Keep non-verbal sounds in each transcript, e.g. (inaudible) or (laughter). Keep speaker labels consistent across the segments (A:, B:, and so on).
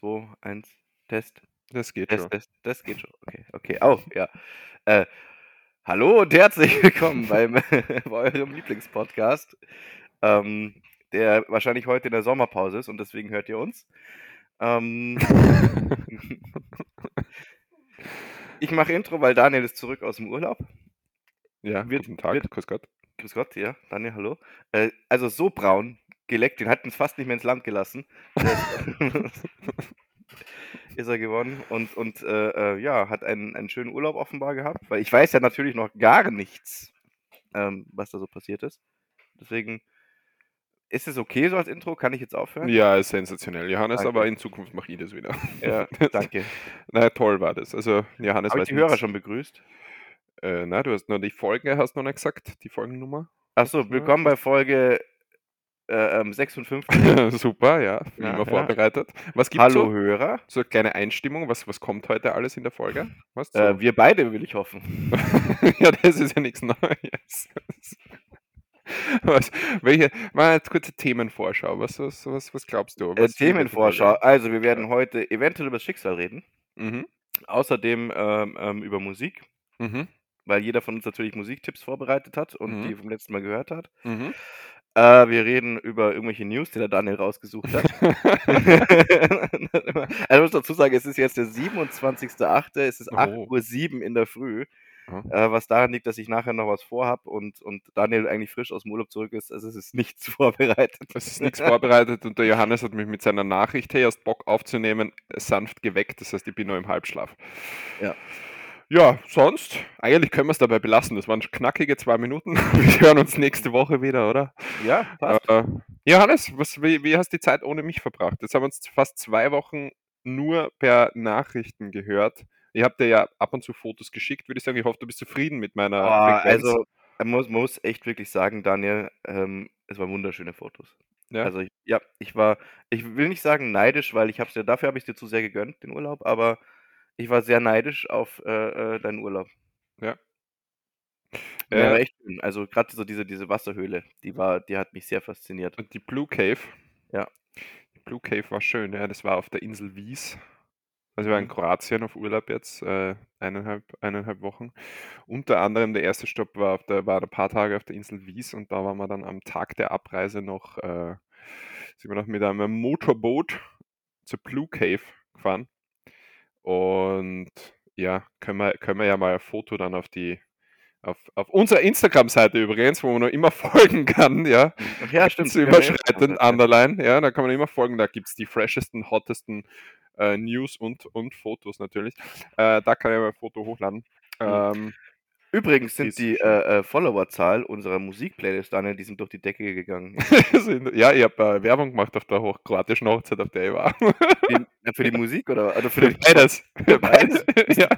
A: 3, 2, 1, Test.
B: Das geht
A: Test,
B: schon.
A: Test. Das geht schon. Okay, okay. Oh, ja. Äh, hallo und herzlich (laughs) willkommen beim, bei eurem Lieblingspodcast, ähm, der wahrscheinlich heute in der Sommerpause ist und deswegen hört ihr uns. Ähm, (laughs) ich mache Intro, weil Daniel ist zurück aus dem Urlaub.
B: Ja,
A: Wird-
B: guten Tag,
A: wird-
B: grüß Gott.
A: Grüß Gott, ja, Daniel, hallo. Äh, also so braun geleckt, den hat uns fast nicht mehr ins Land gelassen. (laughs) ist er geworden und, und äh, äh, ja, hat einen, einen schönen Urlaub offenbar gehabt, weil ich weiß ja natürlich noch gar nichts, ähm, was da so passiert ist. Deswegen ist es okay so als Intro, kann ich jetzt aufhören?
B: Ja, ist sensationell. Johannes,
A: Danke.
B: aber in Zukunft mache ich das wieder.
A: Ja, (laughs) danke.
B: Na, toll war das. Also, Johannes
A: Habe ich
B: weiß
A: die Hörer
B: nichts.
A: schon begrüßt?
B: Äh, na, du hast noch die Folge, hast noch nicht gesagt, die Folgennummer.
A: Achso, willkommen bei Folge äh, ähm, 56. (laughs)
B: Super, ja, wie
A: Ja,
B: immer
A: ja.
B: vorbereitet. Was gibt's
A: Hallo
B: so?
A: Hörer.
B: So eine kleine Einstimmung, was, was kommt heute alles in der Folge? Was so?
A: Äh, wir beide, will ich hoffen. (laughs)
B: ja, das ist ja nichts Neues. Was, welche, mal eine kurze Themenvorschau. Was, was, was, was glaubst du?
A: Äh,
B: Was die
A: Themenvorschau. Also, wir werden heute eventuell über das Schicksal reden.
B: Mhm.
A: Außerdem ähm, ähm, über Musik,
B: Mhm.
A: weil jeder von uns natürlich Musiktipps vorbereitet hat und
B: Mhm.
A: die vom letzten Mal gehört hat.
B: Mhm.
A: Äh, wir reden über irgendwelche News, die der Daniel rausgesucht hat. (laughs) (laughs) also ich muss dazu sagen, es ist jetzt der 27.08., es ist
B: Oh.
A: 8.07 Uhr in der Früh, äh, was daran liegt, dass ich nachher noch was vorhab und, und Daniel eigentlich frisch aus dem Urlaub zurück ist. Also es ist nichts (laughs) vorbereitet.
B: Es ist nichts vorbereitet und der Johannes hat mich mit seiner Nachricht, hey, hast Bock aufzunehmen, sanft geweckt. Das heißt, ich bin noch im Halbschlaf.
A: Ja.
B: Ja, sonst, eigentlich können wir es dabei belassen. Das waren knackige zwei Minuten. (laughs) Wir hören uns nächste Woche wieder, oder?
A: Ja, passt.
B: Äh, Johannes, was, wie, wie hast du die Zeit ohne mich verbracht? Jetzt haben wir uns fast zwei Wochen nur per Nachrichten gehört. Ihr habt dir ja ab und zu Fotos geschickt, würde ich sagen. Ich hoffe, du bist zufrieden mit meiner Frequenz.
A: also, man muss, man muss echt wirklich sagen, Daniel, ähm, es waren wunderschöne Fotos.
B: ja?
A: Also ich, ja, ich war, ich will nicht sagen neidisch, weil ich hab's ja, dafür habe ich dir zu sehr gegönnt, den Urlaub, aber ich war sehr neidisch auf äh, äh, deinen Urlaub.
B: Ja.
A: Der
B: Äh,
A: war echt schön. Also gerade so diese, diese Wasserhöhle, die war, die hat mich sehr fasziniert.
B: Und die Blue Cave.
A: Ja.
B: Die Blue Cave war schön, ja. Das war auf der Insel Wies. Also ich war in
A: Mhm.
B: Kroatien auf Urlaub jetzt, äh, eineinhalb, eineinhalb Wochen. Unter anderem der erste Stopp war, auf der, war ein paar Tage auf der Insel Wies und da waren wir dann am Tag der Abreise noch, äh, sind wir noch mit einem Motorboot zur Blue Cave gefahren. Und ja, können wir, können wir ja mal ein Foto dann auf die, auf, auf unserer Instagram-Seite übrigens, wo man noch immer (laughs) folgen kann, ja.
A: Ja, stimmt.
B: Zu
A: ja
B: überschreitend. Underline, ja, da kann man immer folgen, da gibt es die freshesten, hottesten äh, News und, und Fotos natürlich. Äh, da kann ich mal ein Foto hochladen. Ähm,
A: Übrigens sind die
B: schön.
A: äh, äh, Followerzahl unserer Musikplaylist, Daniel, die sind durch die Decke gegangen. (laughs)
B: ja, ich habe äh, Werbung gemacht auf der hoch kroatischen Hochzeit, auf der ich war.
A: Die, für die (laughs) Musik oder, oder für den
B: Beides.
A: Für beides? (laughs)
B: ja.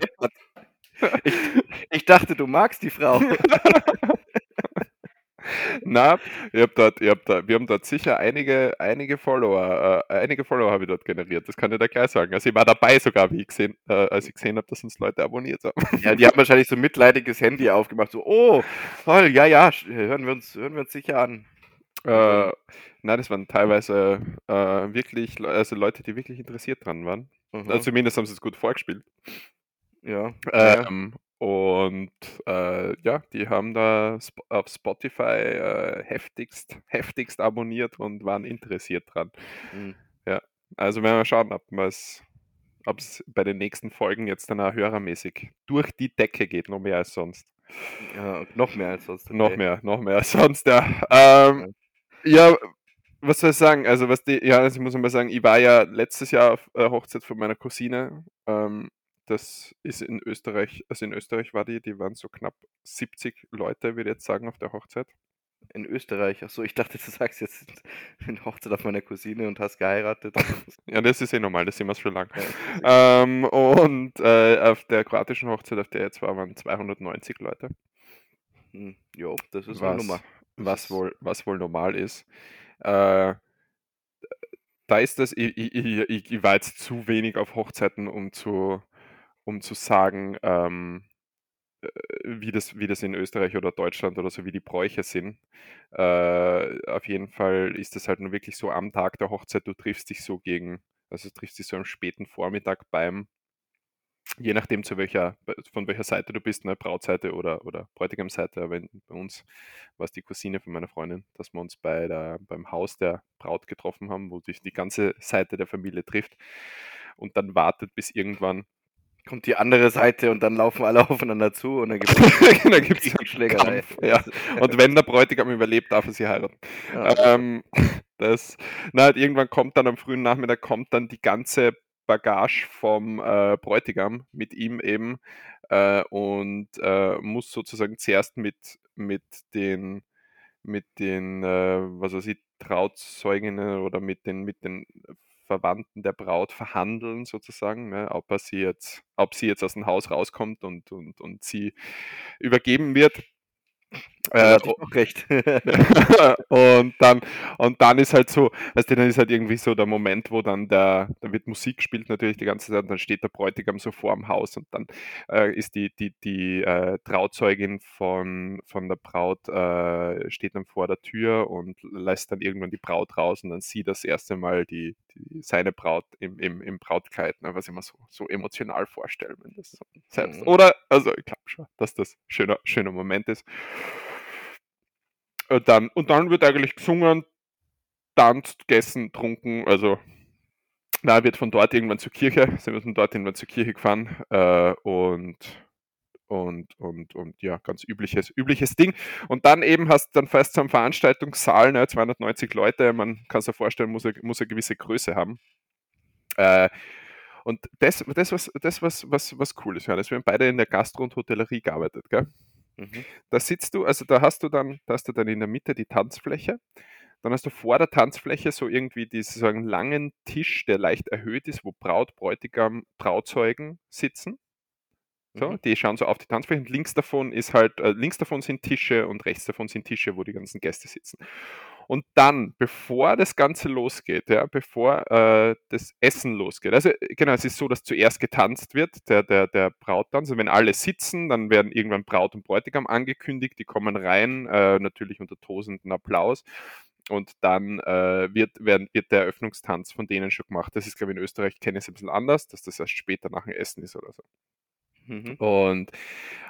A: Ich, ich dachte, du magst die Frau.
B: Na, ich hab dort, ich hab da, wir haben dort sicher einige, einige Follower, äh, einige Follower habe ich dort generiert. Das kann ich dir gleich sagen. Also ich war dabei sogar, wie ich gesehen, äh, als ich gesehen habe, dass uns Leute abonniert haben.
A: Ja, die haben wahrscheinlich so ein mitleidiges Handy aufgemacht. So, oh, toll, ja, ja, hören wir uns, hören wir uns sicher an.
B: Äh, nein, das waren teilweise äh, wirklich, also Leute, die wirklich interessiert dran waren.
A: Mhm.
B: Also zumindest haben sie es gut vorgespielt.
A: ja. ja.
B: Ähm, und äh, ja, die haben da auf Spotify äh, heftigst, heftigst abonniert und waren interessiert dran.
A: Mhm.
B: Also werden wir schauen, ob es ob es bei den nächsten Folgen jetzt dann auch hörermäßig durch die Decke geht, noch mehr als sonst.
A: ja, noch mehr als sonst.
B: Noch
A: okay.
B: mehr, noch mehr als sonst, ja. Ähm, ja, was soll ich sagen? Also, was die, ja, also ich muss mal sagen, ich war ja letztes Jahr auf äh, Hochzeit von meiner Cousine. Ähm, das ist in Österreich, also in Österreich war die, die waren so knapp 70 Leute, würde ich jetzt sagen, auf der Hochzeit.
A: In Österreich. Achso, ich dachte, du sagst jetzt (laughs) in Hochzeit auf meine Cousine und hast geheiratet. (laughs)
B: Ja, das ist eh normal, das sind wir schon lang.
A: Ja,
B: Ähm, und äh, auf der kroatischen Hochzeit, auf der jetzt war, waren 290 Leute.
A: Hm, Jo, das ist eine
B: was,
A: Nummer. Das
B: was, wohl, was wohl normal ist. Äh, da ist das, ich, ich, ich, ich war jetzt zu wenig auf Hochzeiten, um zu, um zu sagen, ähm, äh, wie, das, wie das in Österreich oder Deutschland oder so, wie die Bräuche sind. Äh, auf jeden Fall ist das halt nur wirklich so am Tag der Hochzeit, du triffst dich so gegen Also trifft sich so am späten Vormittag beim, je nachdem zu welcher, von welcher Seite du bist, ne, Brautseite oder, oder Bräutigamseite, aber bei uns war es die Cousine von meiner Freundin, dass wir uns bei der, beim Haus der Braut getroffen haben, wo sich die ganze Seite der Familie trifft und dann wartet, bis irgendwann
A: kommt die andere Seite und dann laufen alle (laughs) aufeinander zu und dann gibt es (laughs)
B: dann Schlägerei. Ja. (laughs) Und wenn der Bräutigam überlebt, darf er sie heiraten. Ja. Ähm, das, na, irgendwann kommt dann am frühen Nachmittag kommt dann die ganze Bagage vom äh, Bräutigam mit ihm eben äh, und äh, muss sozusagen zuerst mit, mit den mit den, äh, was weiß ich, Trauzeuginnen oder mit den, mit den Verwandten der Braut verhandeln sozusagen, ne, ob, sie jetzt, ob sie jetzt aus dem Haus rauskommt und, und, und sie übergeben wird.
A: Äh, auch recht. (laughs) (laughs)
B: und, dann, und dann ist halt so, weißt du, dann ist halt irgendwie so der Moment, wo dann der, da wird Musik gespielt natürlich die ganze Zeit, und dann steht der Bräutigam so vor dem Haus und dann äh, ist die, die, die äh, Trauzeugin von, von der Braut äh, steht dann vor der Tür und lässt dann irgendwann die Braut raus und dann sieht das erste Mal die, die seine Braut im, im, im Brautkleid, ne, was ich mir so, so emotional vorstelle, wenn das so selbst. Mhm. Oder, also ich glaube schon, dass das ein schöner, schöner Moment ist. Und dann, und dann wird eigentlich gesungen, tanzt, gegessen, trunken, also na, wird von dort irgendwann zur Kirche, sind wir von dort irgendwann zur Kirche gefahren äh, und und, und, und ja, ganz übliches, übliches Ding. Und dann eben hast du dann fast zum Veranstaltungssaal, ne, 290 Leute, man kann sich vorstellen, muss, muss eine gewisse Größe haben. Äh, und das, das, was, das was, was, was cool ist, Johannes, wir haben beide in der Gastro- und Hotellerie gearbeitet, gell? Mhm. Da sitzt du, also da hast du dann, da hast du dann in der Mitte die Tanzfläche. Dann hast du vor der Tanzfläche so irgendwie diesen langen Tisch, der leicht erhöht ist, wo Braut, Bräutigam, Trauzeugen sitzen. So, mhm. Die schauen so auf die Tanzfläche und links davon ist halt, äh, links davon sind Tische und rechts davon sind Tische, wo die ganzen Gäste sitzen. Und dann, bevor das Ganze losgeht, ja, bevor äh, das Essen losgeht, also genau, es ist so, dass zuerst getanzt wird, der, der, der Brauttanz. Und wenn alle sitzen, dann werden irgendwann Braut und Bräutigam angekündigt, die kommen rein, äh, natürlich unter tosenden Applaus. Und dann äh, wird, werden, wird der Eröffnungstanz von denen schon gemacht. Das ist, glaube ich, in Österreich kenne ich es ein bisschen anders, dass das erst später nach dem Essen ist oder so. Mhm. Und,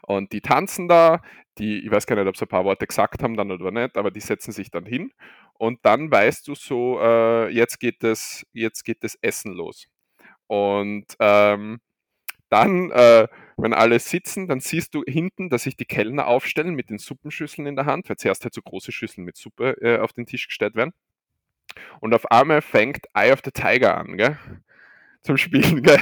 B: und die tanzen da, die, ich weiß gar nicht, ob sie ein paar Worte gesagt haben dann oder nicht, aber die setzen sich dann hin und dann weißt du so, äh, jetzt geht das, jetzt geht das Essen los. Und ähm, dann, äh, wenn alle sitzen, dann siehst du hinten, dass sich die Kellner aufstellen mit den Suppenschüsseln in der Hand, weil zuerst halt so große Schüsseln mit Suppe äh, auf den Tisch gestellt werden. Und auf einmal fängt Eye of the Tiger an, gell? Zum Spielen, (laughs) gell?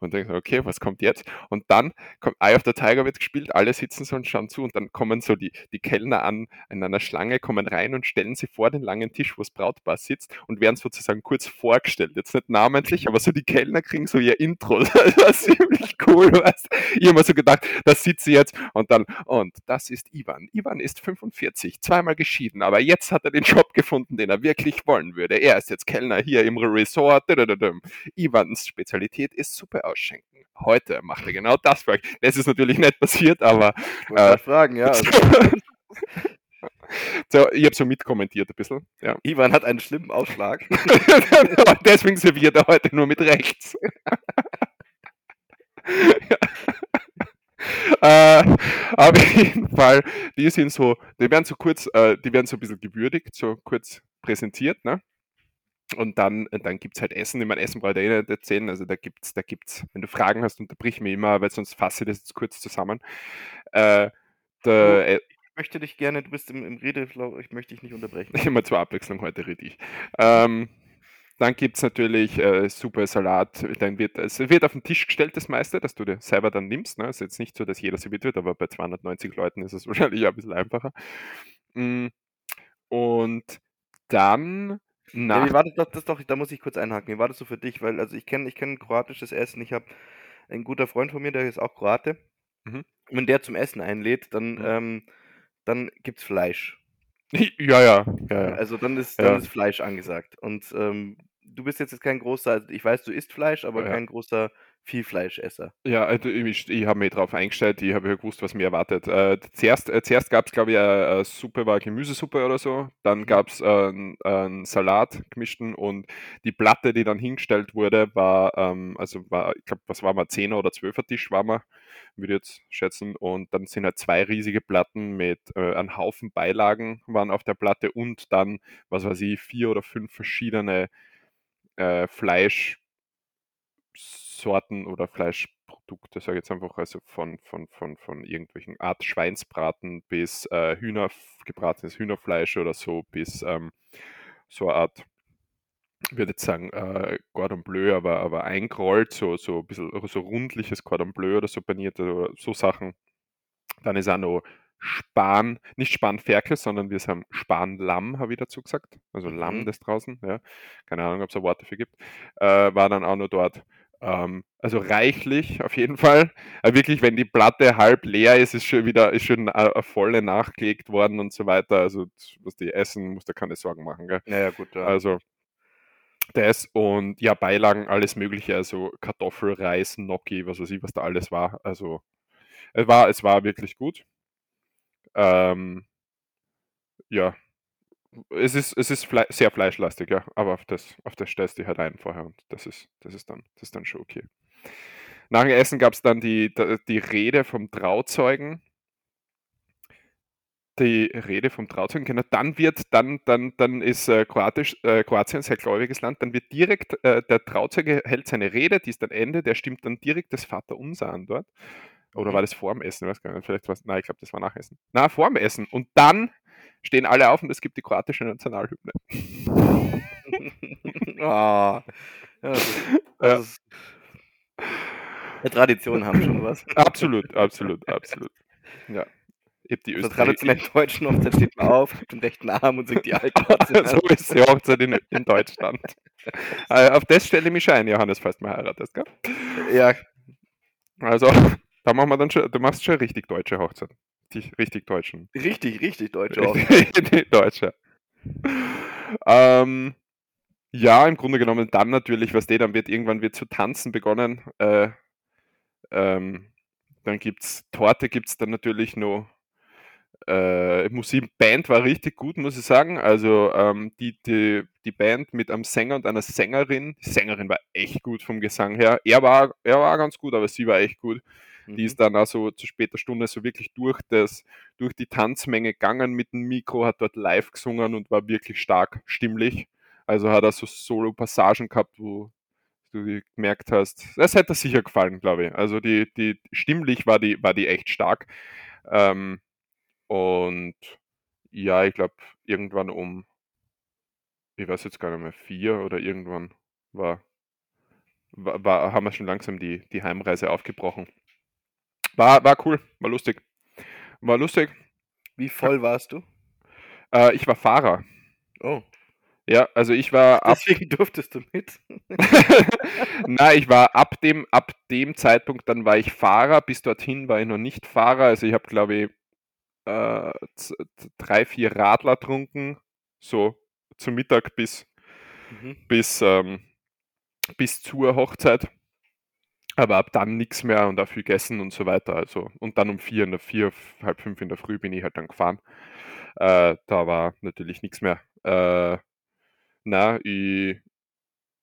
B: Und denke, okay, was kommt jetzt? Und dann kommt Eye of the Tiger wird gespielt, alle sitzen so und schauen zu und dann kommen so die, die Kellner an in einer Schlange, kommen rein und stellen sie vor den langen Tisch, wo das Brautpaar sitzt und werden sozusagen kurz vorgestellt. Jetzt nicht namentlich, aber so die Kellner kriegen so ihr Intro. (laughs) Das ist ziemlich cool, weißt Ich habe mir so gedacht, da sitzt sie jetzt und dann, und das ist Ivan. Ivan ist 45, zweimal geschieden, aber jetzt hat er den Job gefunden, den er wirklich wollen würde. Er ist jetzt Kellner hier im Resort. Ivans Spezialität ist super Suppe ausschenken. Heute macht er genau das euch. Das ist natürlich nicht passiert, aber.
A: Äh, fragen, ja. (laughs) Also. (laughs)
B: so, ich habe so mitkommentiert ein bisschen. Ja.
A: Ivan hat einen schlimmen Ausschlag. (laughs)
B: Deswegen serviert er heute nur mit rechts. äh, auf jeden Fall, die sind so, die werden so kurz, äh, die werden so ein bisschen gewürdigt, so kurz präsentiert, ne? Und dann, äh, dann gibt es halt Essen. Ich meine, Essen brauche ich eh nicht erzählen. Also da gibt es, da gibt's, wenn du Fragen hast, unterbrich mich immer, weil sonst fasse ich das jetzt kurz zusammen. Äh,
A: der, äh, ich möchte dich gerne, du bist im, im Redeflow, ich möchte dich nicht unterbrechen. (laughs)
B: Immer zur Abwechslung heute rede ich. Ähm, dann gibt es natürlich äh, super Salat. Dann wird, es wird auf den Tisch gestellt, das meiste, dass du dir selber dann nimmst. Ne? Es ist jetzt nicht so, dass jeder serviert wird, aber bei 290 Leuten ist es (laughs) wahrscheinlich ein bisschen einfacher. Mm, und dann
A: ja, wie war das, das, das doch, da muss ich kurz einhaken. Wie war das so für dich? Weil, also ich kenne ich kenn kroatisches Essen. Ich habe einen guter Freund von mir, der ist auch Kroate. Mhm. Wenn der zum Essen einlädt, dann, mhm. ähm, dann gibt's Fleisch. (laughs)
B: Ja, ja, ja, ja.
A: Also dann ist, dann ja. ist Fleisch angesagt. Und ähm, du bist jetzt kein großer, also ich weiß, du isst Fleisch, aber ja. kein großer viel Fleischesser.
B: Ja, also ich, ich habe mich drauf eingestellt, ich habe ja gewusst, was mir erwartet. Äh, zuerst äh, zuerst gab es, glaube ich, eine, Suppe, war Gemüsesuppe oder so. Dann gab es einen, einen Salat gemischten und die Platte, die dann hingestellt wurde, war, ähm, also war, ich glaube, was war mal, 10 oder 12er Tisch war mal, würde ich jetzt schätzen. Und dann sind halt zwei riesige Platten mit äh, einem Haufen Beilagen waren auf der Platte und dann, was weiß ich, vier oder fünf verschiedene äh, Fleisch. Sorten oder Fleischprodukte, sage ich jetzt einfach, also von, von, von, von irgendwelchen Art Schweinsbraten bis äh, Hühner, gebratenes Hühnerfleisch oder so, bis ähm, so eine Art, ich würde jetzt sagen, äh, Cordon Bleu, aber, aber eingerollt, so, so ein bisschen so rundliches Cordon Bleu oder so paniert oder so Sachen. Dann ist auch noch Span, nicht Spanferkel, sondern wir haben Spanlamm, habe ich dazu gesagt. Also Lamm
A: Mhm.
B: das draußen, ja. Keine Ahnung, ob es ein Wort dafür gibt. Äh, war dann auch noch dort. Ähm, also reichlich auf jeden Fall. Aber wirklich, wenn die Platte halb leer ist, ist schon wieder ist schon eine, eine volle nachgelegt worden und so weiter. Also was die essen, muss da keine Sorgen machen. Gell?
A: Ja, ja, gut, ja.
B: Also das und ja, Beilagen, alles Mögliche, also Kartoffel, Reis, Gnocchi, was weiß ich, was da alles war. Also es war, es war wirklich gut. Ähm, ja, es ist, es ist fle sehr fleischlastig, ja, aber auf das, auf das stellst du dich halt ein vorher und das ist, das ist dann, das ist dann schon okay. Nach dem Essen gab es dann die, die Rede vom Trauzeugen. Die Rede vom Trauzeugen, genau, dann wird, dann, dann, dann ist äh, Kroatisch, äh, Kroatien ein sehr gläubiges Land, dann wird direkt, äh, der Trauzeuge hält seine Rede, die ist dann Ende, der stimmt dann direkt das Vaterunser an dort. Oder
A: Mhm.
B: war das vor dem Essen? Ich weiß gar nicht, vielleicht war es, nein, ich glaube, das war nach Essen. Na, vor dem Essen. Und dann stehen alle auf und es gibt die kroatische Nationalhymne. (laughs)
A: Ah, ist, das
B: Ja.
A: Traditionen haben schon was.
B: Absolut, absolut, absolut. Ja. Ich die
A: Auf der
B: Österreich
A: traditionellen deutschen Hochzeit steht man auf, gibt den rechten Arm und singt die (laughs) alten
B: so ist die Hochzeit in, in Deutschland. Äh, auf das stelle ich mich ein, Johannes, falls du mal heiratest, gell?
A: Ja,
B: Also, da machen wir dann schon, du machst schon richtig deutsche Hochzeit. Die richtig deutschen.
A: richtig, richtig deutsche auch.
B: die deutsche. Ähm, ja, im Grunde genommen dann natürlich, was der dann wird, irgendwann wird zu tanzen begonnen. Äh, ähm, dann gibt's Torte, gibt's dann natürlich noch. Äh, Musik, Band war richtig gut, muss ich sagen. Also ähm, die, die, die Band mit einem Sänger und einer Sängerin. Die Sängerin war echt gut vom Gesang her. Er war, er war ganz gut, aber sie war echt gut. Die
A: Mhm.
B: ist dann also zu später Stunde so wirklich durch, das, durch die Tanzmenge gegangen mit dem Mikro, hat dort live gesungen und war wirklich stark stimmlich. Also hat er so Solo-Passagen gehabt, wo du gemerkt hast, das hätte sicher gefallen, glaube ich. Also die, die stimmlich war die, war die echt stark. Ähm, und ja, ich glaube, irgendwann um, ich weiß jetzt gar nicht mehr, vier oder irgendwann war, war, war haben wir schon langsam die, die Heimreise aufgebrochen. War, war cool, war lustig. War lustig.
A: Wie voll warst du?
B: Äh, ich war Fahrer.
A: Oh,
B: Ja, also ich war ab.
A: deswegen durftest du mit. (laughs)
B: Nein, ich war ab dem, ab dem Zeitpunkt, dann war ich Fahrer. Bis dorthin war ich noch nicht Fahrer. Also ich habe, glaube ich, äh, drei, vier Radler trunken. So zum Mittag bis,
A: Mhm.
B: bis, ähm, bis zur Hochzeit. Aber ab dann nichts mehr und dafür gegessen und so weiter. Also, und dann um vier in der vier, halb fünf in der Früh bin ich halt dann gefahren. Äh, da war natürlich nichts mehr. Äh, na, ich,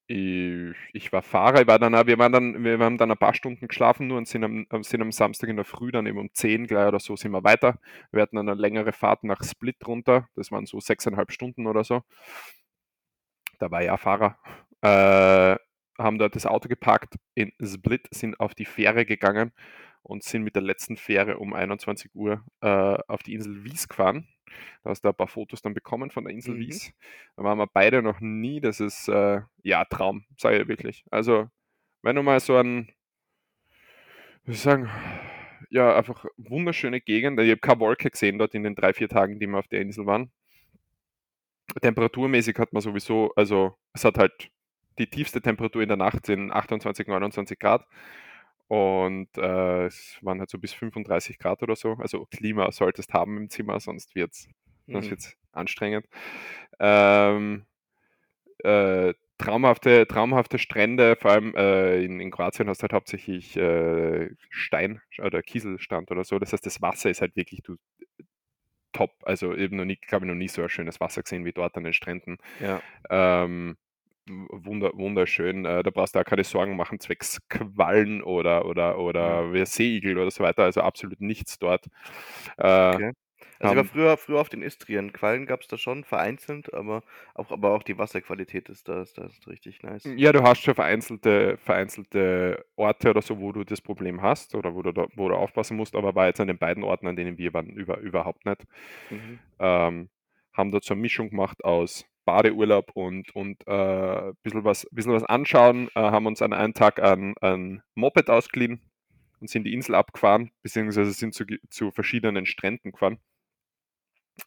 B: ich, ich war Fahrer, ich war dann, auch- wir waren dann, wir haben dann ein paar Stunden geschlafen nur und sind am, am- sind am Samstag in der Früh dann eben um 10 gleich oder so sind wir weiter. Wir hatten dann eine längere Fahrt nach Split runter, das waren so sechseinhalb Stunden oder so. Da war ich auch Fahrer. Äh, haben dort das Auto geparkt in Split, sind auf die Fähre gegangen und sind mit der letzten Fähre um 21 Uhr äh, auf die Insel Wies gefahren. Da hast du ein paar Fotos dann bekommen von der Insel
A: Mhm.
B: Wies. Da waren wir beide noch nie. Das ist äh, ja Traum, sage ich wirklich. Also, wenn du mal so ein, wie sagen, ja, einfach wunderschöne Gegend. Ich habe keine Wolke gesehen dort in den drei, vier Tagen, die wir auf der Insel waren. Temperaturmäßig hat man sowieso, also es hat halt die tiefste Temperatur in der Nacht sind 28, 29 Grad. Und äh, es waren halt so bis 35 Grad oder so. Also Klima solltest haben im Zimmer, sonst wird es sonst
A: Mhm.
B: wird's anstrengend. Ähm, äh, traumhafte, traumhafte Strände, vor allem äh, in, in Kroatien hast du halt hauptsächlich äh, Stein oder Kieselstand oder so. Das heißt, das Wasser ist halt wirklich du, top. Also eben noch nie, glaube ich, noch nie so ein schönes Wasser gesehen wie dort an den Stränden.
A: Ja.
B: Ähm, wunder, wunderschön. Äh, da brauchst du auch keine Sorgen machen, zwecks Quallen oder, oder, oder
A: Mhm.
B: Seeigel oder so weiter. Also absolut nichts dort. Äh,
A: Okay. Also, ich war
B: haben,
A: früher früher auf den Istrien. Quallen gab's da schon, vereinzelt, aber auch aber auch die Wasserqualität ist da ist da ist richtig nice.
B: ja, du hast schon vereinzelte, vereinzelte Orte oder so, wo du das Problem hast oder wo du, da, wo du aufpassen musst, aber war jetzt an den beiden Orten, an denen wir waren, über, überhaupt nicht.
A: Mhm.
B: Ähm, haben dort so eine Mischung gemacht aus Badeurlaub und, und äh, ein bisschen was, bisschen was anschauen, äh, haben uns an einem Tag ein, ein Moped ausgeliehen und sind die Insel abgefahren, beziehungsweise sind zu, zu verschiedenen Stränden gefahren,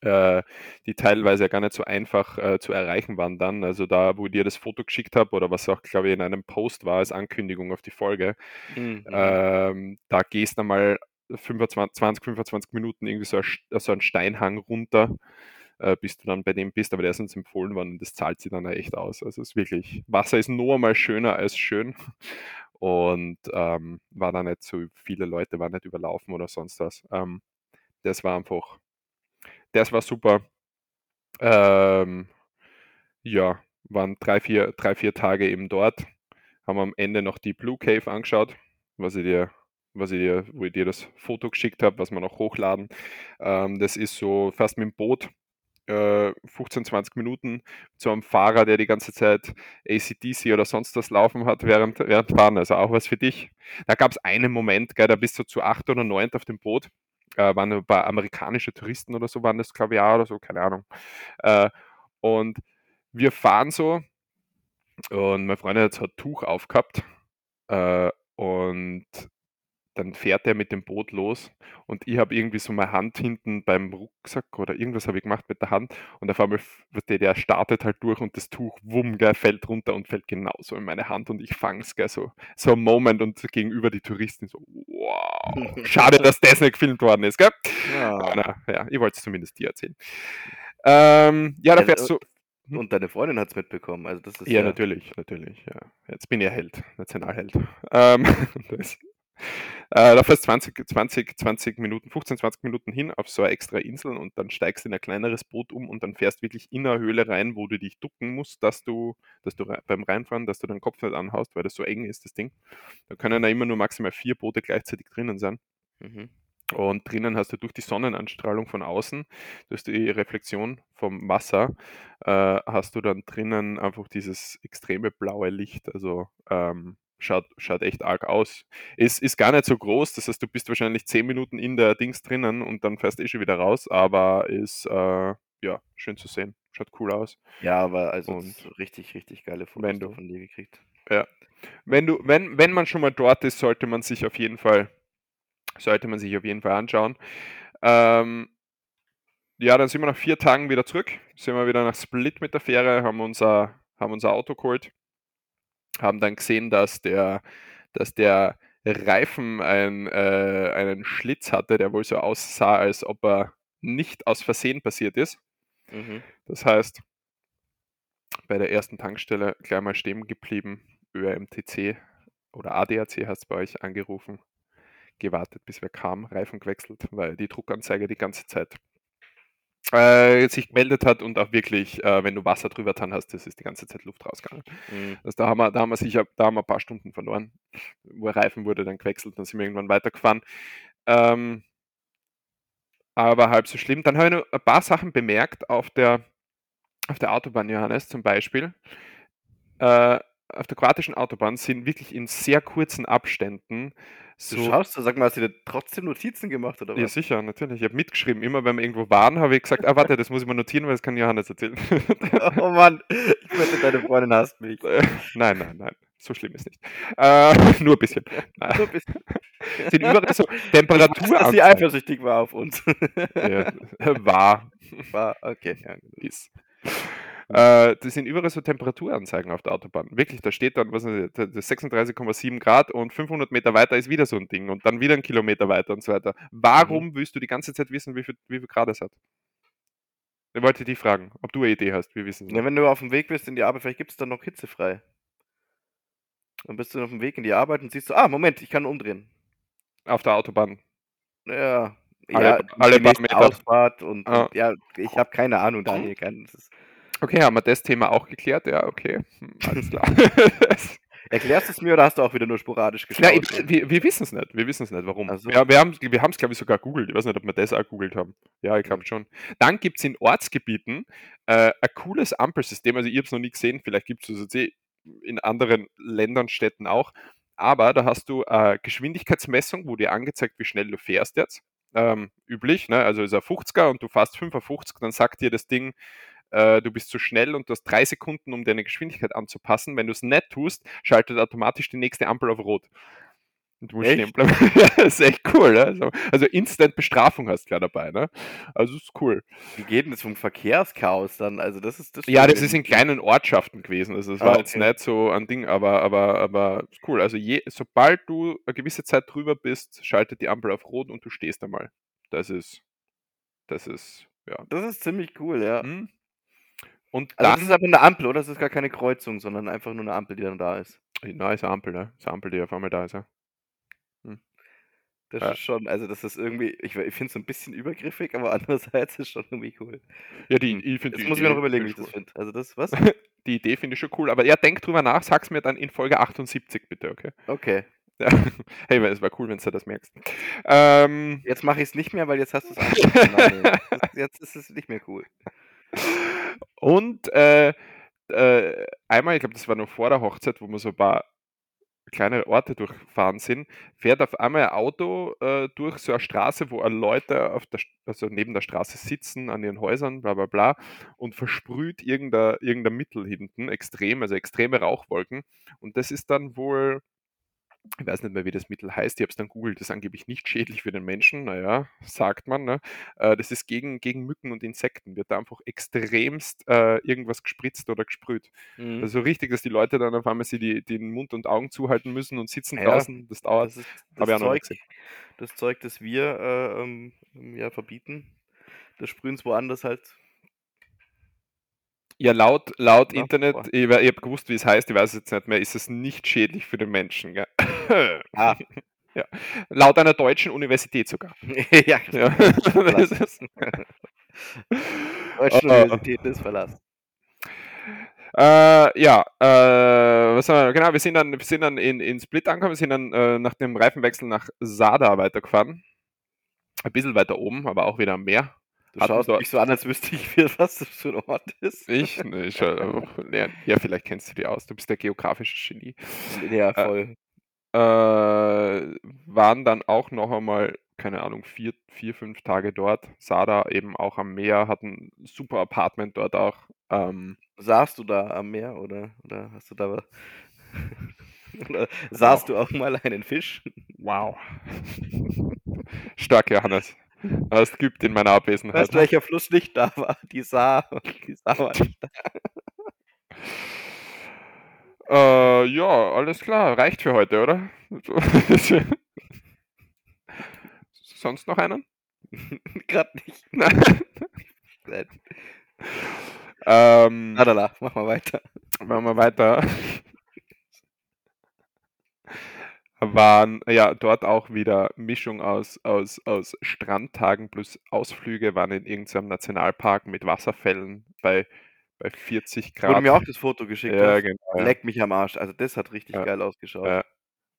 B: äh, die teilweise ja gar nicht so einfach äh, zu erreichen waren dann. Also da, wo ich dir das Foto geschickt habe oder was auch, glaube ich, in einem Post war als Ankündigung auf die Folge,
A: Mhm. Mhm.
B: ähm, da gehst du mal 25, 20, 25 Minuten irgendwie so, ein, so einen Steinhang runter äh, bis du dann bei dem bist, aber der ist uns empfohlen worden und das zahlt sich dann echt aus. Also es ist wirklich, Wasser ist nur einmal schöner als schön (laughs) und ähm, war da nicht so viele Leute, waren nicht überlaufen oder sonst was. Ähm, das war einfach, das war super. Ähm, ja, waren drei vier, drei, vier Tage eben dort, haben am Ende noch die Blue Cave angeschaut, was ich dir was ich dir, wo ich dir das Foto geschickt habe, was wir noch hochladen. Ähm, das ist so fast mit dem Boot 15, äh, 20 Minuten zu einem Fahrer, der die ganze Zeit ACDC oder sonst was laufen hat während, während Fahren. Also auch was für dich. Da gab es einen Moment, gell, da bist du zu acht oder neun auf dem Boot. Äh, waren ein paar amerikanische Touristen oder so, waren das auch oder so, keine Ahnung. Äh, und wir fahren so und mein Freund hat so ein Tuch aufgehabt äh, und dann fährt er mit dem Boot los und ich habe irgendwie so meine Hand hinten beim Rucksack oder irgendwas habe ich gemacht mit der Hand und auf einmal der, der startet halt durch und das Tuch wumm, gell, fällt runter und fällt genauso in meine Hand und ich fange es so, so ein Moment und gegenüber die Touristen so, wow, (laughs) schade, dass das nicht gefilmt worden ist, gell?
A: Ja.
B: Na, ja, ich wollte es zumindest dir erzählen. Ähm, ja, da fährst du.
A: hm? Und deine Freundin hat es mitbekommen. Also das ist
B: Ja,
A: ja,
B: natürlich, natürlich. Ja. Jetzt bin ich Held, Nationalheld. Ähm, (laughs) das, äh, da fährst 20, 20, 20 Minuten, 15, 20 Minuten hin auf so eine extra Insel und dann steigst in ein kleineres Boot um und dann fährst wirklich in eine Höhle rein, wo du dich ducken musst, dass du, dass du beim Reinfahren, dass du deinen Kopf nicht anhaust, weil das so eng ist, das Ding. Da können ja immer nur maximal vier Boote gleichzeitig drinnen sein.
A: Mhm.
B: Und drinnen hast du durch die Sonnenanstrahlung von außen, durch die Reflexion vom Wasser, äh, hast du dann drinnen einfach dieses extreme blaue Licht. Also ähm, schaut, schaut echt arg aus. Es ist gar nicht so groß, das heißt, du bist wahrscheinlich zehn Minuten in der Dings drinnen und dann fährst du eh schon wieder raus, aber ist äh, ja schön zu sehen. Schaut cool aus.
A: Ja, aber also richtig, richtig geile
B: wenn
A: Fotos
B: du-
A: von dir gekriegt.
B: Ja. Wenn du, wenn, wenn man schon mal dort ist, sollte man sich auf jeden Fall, sollte man sich auf jeden Fall anschauen. Ähm, ja, dann sind wir nach vier Tagen wieder zurück. Sind wir wieder nach Split mit der Fähre, haben unser, haben unser Auto geholt, haben dann gesehen, dass der, dass der Reifen ein, äh, einen Schlitz hatte, der wohl so aussah, als ob er nicht aus Versehen passiert ist.
A: Mhm.
B: Das heißt, bei der ersten Tankstelle gleich mal stehen geblieben, ÖMTC oder ADAC hast du bei euch angerufen, gewartet, bis wer kam, Reifen gewechselt, weil die Druckanzeige die ganze Zeit äh, sich gemeldet hat und auch wirklich, äh, wenn du Wasser drüber dran hast, das ist die ganze Zeit Luft rausgegangen.
A: Mhm.
B: Also da haben wir, da haben wir sicher, da haben wir ein paar Stunden verloren. Wo Reifen wurde dann gewechselt, dann sind wir irgendwann weitergefahren. Ähm, aber halb so schlimm. Dann habe ich noch ein paar Sachen bemerkt auf der, auf der Autobahn, Johannes, zum Beispiel. Äh, auf der kroatischen Autobahn sind wirklich in sehr kurzen Abständen
A: Du
B: so.
A: schaust so, sag mal, hast du dir trotzdem Notizen gemacht oder
B: Ja,
A: was?
B: sicher, natürlich. Ich habe mitgeschrieben. Immer wenn wir irgendwo waren, habe ich gesagt, ah, warte, das muss ich mal notieren, weil das kann Johannes erzählen. (laughs)
A: Oh Mann, ich wette, deine Freundin hasst mich.
B: Äh, nein, nein, nein. So schlimm ist nicht. Äh, (laughs) nur ein bisschen. (laughs)
A: Nur ein bisschen.
B: Sind überall so
A: weiß, dass sie eifersüchtig war auf uns.
B: Ja, war,
A: War, okay, ja.
B: ist. Äh, das sind überall so Temperaturanzeigen auf der Autobahn. Wirklich, da steht dann, was weiß ich, das ist 36,7 Grad und 500 Meter weiter ist wieder so ein Ding und dann wieder ein Kilometer weiter und so weiter. Warum willst du die ganze Zeit wissen, wie viel, wie viel Grad es hat? Ich wollte dich fragen, ob du eine Idee hast. Wir wissen es
A: Ja, wenn du auf dem Weg bist in die Arbeit, vielleicht gibt es dann noch hitzefrei. Dann bist du auf dem Weg in die Arbeit und siehst du, ah, Moment, ich kann umdrehen.
B: Auf der Autobahn.
A: Ja,
B: Alle-
A: ja,
B: alle paar Meter.
A: Ausfahrt und,
B: Ah.
A: und ja, ich habe keine Ahnung, Daniel. Kann, das ist,
B: Okay, haben wir das Thema auch geklärt? Ja, okay. Hm, alles klar. (laughs)
A: erklärst du es mir oder hast du auch wieder nur sporadisch
B: Ja,
A: geschaut?
B: ich, wir, wir wissen es nicht. Wir wissen es nicht, warum.
A: Ach so.
B: Ja, wir haben es, glaube ich, sogar googelt. Ich weiß nicht, ob wir das auch googelt haben. Ja, ich glaube schon. Dann gibt es in Ortsgebieten äh, ein cooles Ampelsystem. Also, ich habe es noch nie gesehen. Vielleicht gibt es das jetzt eh in anderen Ländern, Städten auch. Aber da hast du äh, Geschwindigkeitsmessung, wo dir angezeigt, wie schnell du fährst jetzt. Ähm, üblich, ne? also ist ein 50er und du fährst 55, dann sagt dir das Ding, äh, du bist zu schnell und du hast drei Sekunden, um deine Geschwindigkeit anzupassen. Wenn du es nicht tust, schaltet automatisch die nächste Ampel auf Rot. Und du musst
A: Echt?
B: stehen bleiben. (laughs) das ist echt cool. Ne? Also, also Instant Bestrafung hast du gleich dabei. Ne? Also ist cool.
A: Wie geht denn das vom Verkehrschaos dann? Also das ist das.
B: Ja, das ist in kleinen Ortschaften gewesen. Also das
A: Ah,
B: war jetzt
A: okay.
B: nicht so ein Ding, aber, aber, aber ist cool. Also je, sobald du eine gewisse Zeit drüber bist, schaltet die Ampel auf Rot und du stehst einmal. Das ist, das ist, ja.
A: Das ist ziemlich cool, ja.
B: Hm. Und
A: Also das ist aber eine Ampel, oder? Das ist gar keine Kreuzung, sondern einfach nur eine Ampel, die dann da ist.
B: na, ist eine Ampel, ne? Ist eine Ampel, die auf einmal da ist, ja.
A: Das
B: Ja.
A: ist schon, also das ist irgendwie, ich, ich finde es so ein bisschen übergriffig, aber (laughs) andererseits ist es schon irgendwie cool.
B: Ja, die,
A: Hm.
B: ich finde
A: Jetzt muss ich mir noch überlegen, wie ich das finde. Also das, was? (laughs)
B: Die Idee finde ich schon cool, aber ja, denk drüber nach, sag's mir dann in Folge 78 bitte, okay?
A: Okay.
B: Ja. (laughs) Hey, es wäre cool, wenn du das merkst. Ähm,
A: Jetzt mache ich es nicht mehr, weil jetzt hast du es Jetzt ist es nicht mehr cool.
B: Und äh, äh, einmal, ich glaube, das war noch vor der Hochzeit, wo wir so ein paar kleine Orte durchfahren sind, fährt auf einmal ein Auto äh, durch so eine Straße, wo Leute auf der, also neben der Straße sitzen, an ihren Häusern, bla bla bla, und versprüht irgendein, irgendein Mittel hinten, extrem, also extreme Rauchwolken. Und das ist dann wohl, ich weiß nicht mehr, wie das Mittel heißt, ich habe es dann googelt, das ist angeblich nicht schädlich für den Menschen, naja, sagt man, ne? Äh, das ist gegen, gegen Mücken und Insekten, wird da einfach extremst äh, irgendwas gespritzt oder gesprüht.
A: Mhm.
B: Also so richtig, dass die Leute dann auf einmal sie die, den Mund und Augen zuhalten müssen und sitzen
A: Ja,
B: draußen, das dauert.
A: Das ist das
B: noch
A: Zeug, das Zeug, das wir äh, ähm, ja, verbieten. Das sprühen es woanders halt.
B: Ja, laut, laut
A: wie
B: Internet,
A: vor.
B: ich, ich habe gewusst, wie es heißt, ich weiß es jetzt nicht mehr, ist es nicht schädlich für den Menschen. Gell?
A: Ah. (laughs)
B: ja. Laut einer deutschen Universität sogar. (laughs)
A: ja, (laughs)
B: Ja. Das ist-
A: Deutsche
B: oh.
A: Universität ist verlassen.
B: Äh, ja, äh, was haben wir? Genau, wir sind dann, wir sind dann in, in Split angekommen, wir sind dann äh, nach dem Reifenwechsel nach Sada weitergefahren. Ein bisschen weiter oben, aber auch wieder am Meer.
A: Du
B: Hatten
A: schaust mich so an, als wüsste ich, was das für ein Ort ist.
B: Ich? Ne, ich. Ja, vielleicht kennst du die aus. Du bist der geografische Genie.
A: Ja, voll.
B: Äh, waren dann auch noch einmal, keine Ahnung, vier, vier, fünf Tage dort. Sada eben auch am Meer, hatten ein super Apartment dort auch. Ähm,
A: Saßt du da am Meer oder, oder hast du da was? (laughs) oder sahst du auch mal einen Fisch?
B: wow. (laughs) Stark, Johannes. Das gibt in meiner Abwesenheit.
A: Weißt du, welcher Fluss nicht da war? Die Saar. und Die Saar war nicht da.
B: Äh, ja, alles klar. Reicht für heute, oder? (laughs) Sonst noch einen? (laughs)
A: Gerade nicht. (laughs)
B: Nein.
A: Nein.
B: ähm,
A: Adala, mach mal weiter.
B: machen wir weiter. Waren ja dort auch wieder Mischung aus, aus, aus Strandtagen plus Ausflüge, waren in irgendeinem Nationalpark mit Wasserfällen bei, bei 40 Grad.
A: Wurde mir auch das Foto geschickt.
B: ja, genau. Ja.
A: Leck mich am Arsch. Also das hat richtig
B: Ja.
A: geil ausgeschaut.
B: Ja.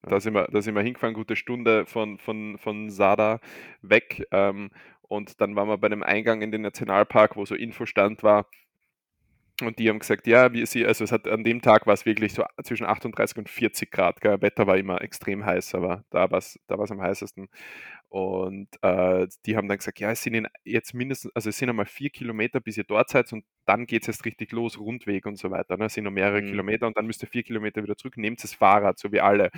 B: Da sind wir, da sind wir hingefahren, gute Stunde von, von, von Sada weg. Ähm, und dann waren wir bei dem Eingang in den Nationalpark, wo so Infostand war. Und die haben gesagt, ja, wie sie, also es hat an dem Tag war es wirklich so zwischen 38 und 40 Grad. Gell? Wetter war immer extrem heiß, aber da war es da war's am heißesten. Und äh, die haben dann gesagt, ja, es sind in, jetzt mindestens, also es sind einmal vier Kilometer, bis ihr dort seid und dann geht es jetzt richtig los, Rundweg und so weiter. Ne? Es sind noch mehrere
A: Mhm.
B: Kilometer und dann müsst ihr vier Kilometer wieder zurück, nehmt das Fahrrad, so wie alle.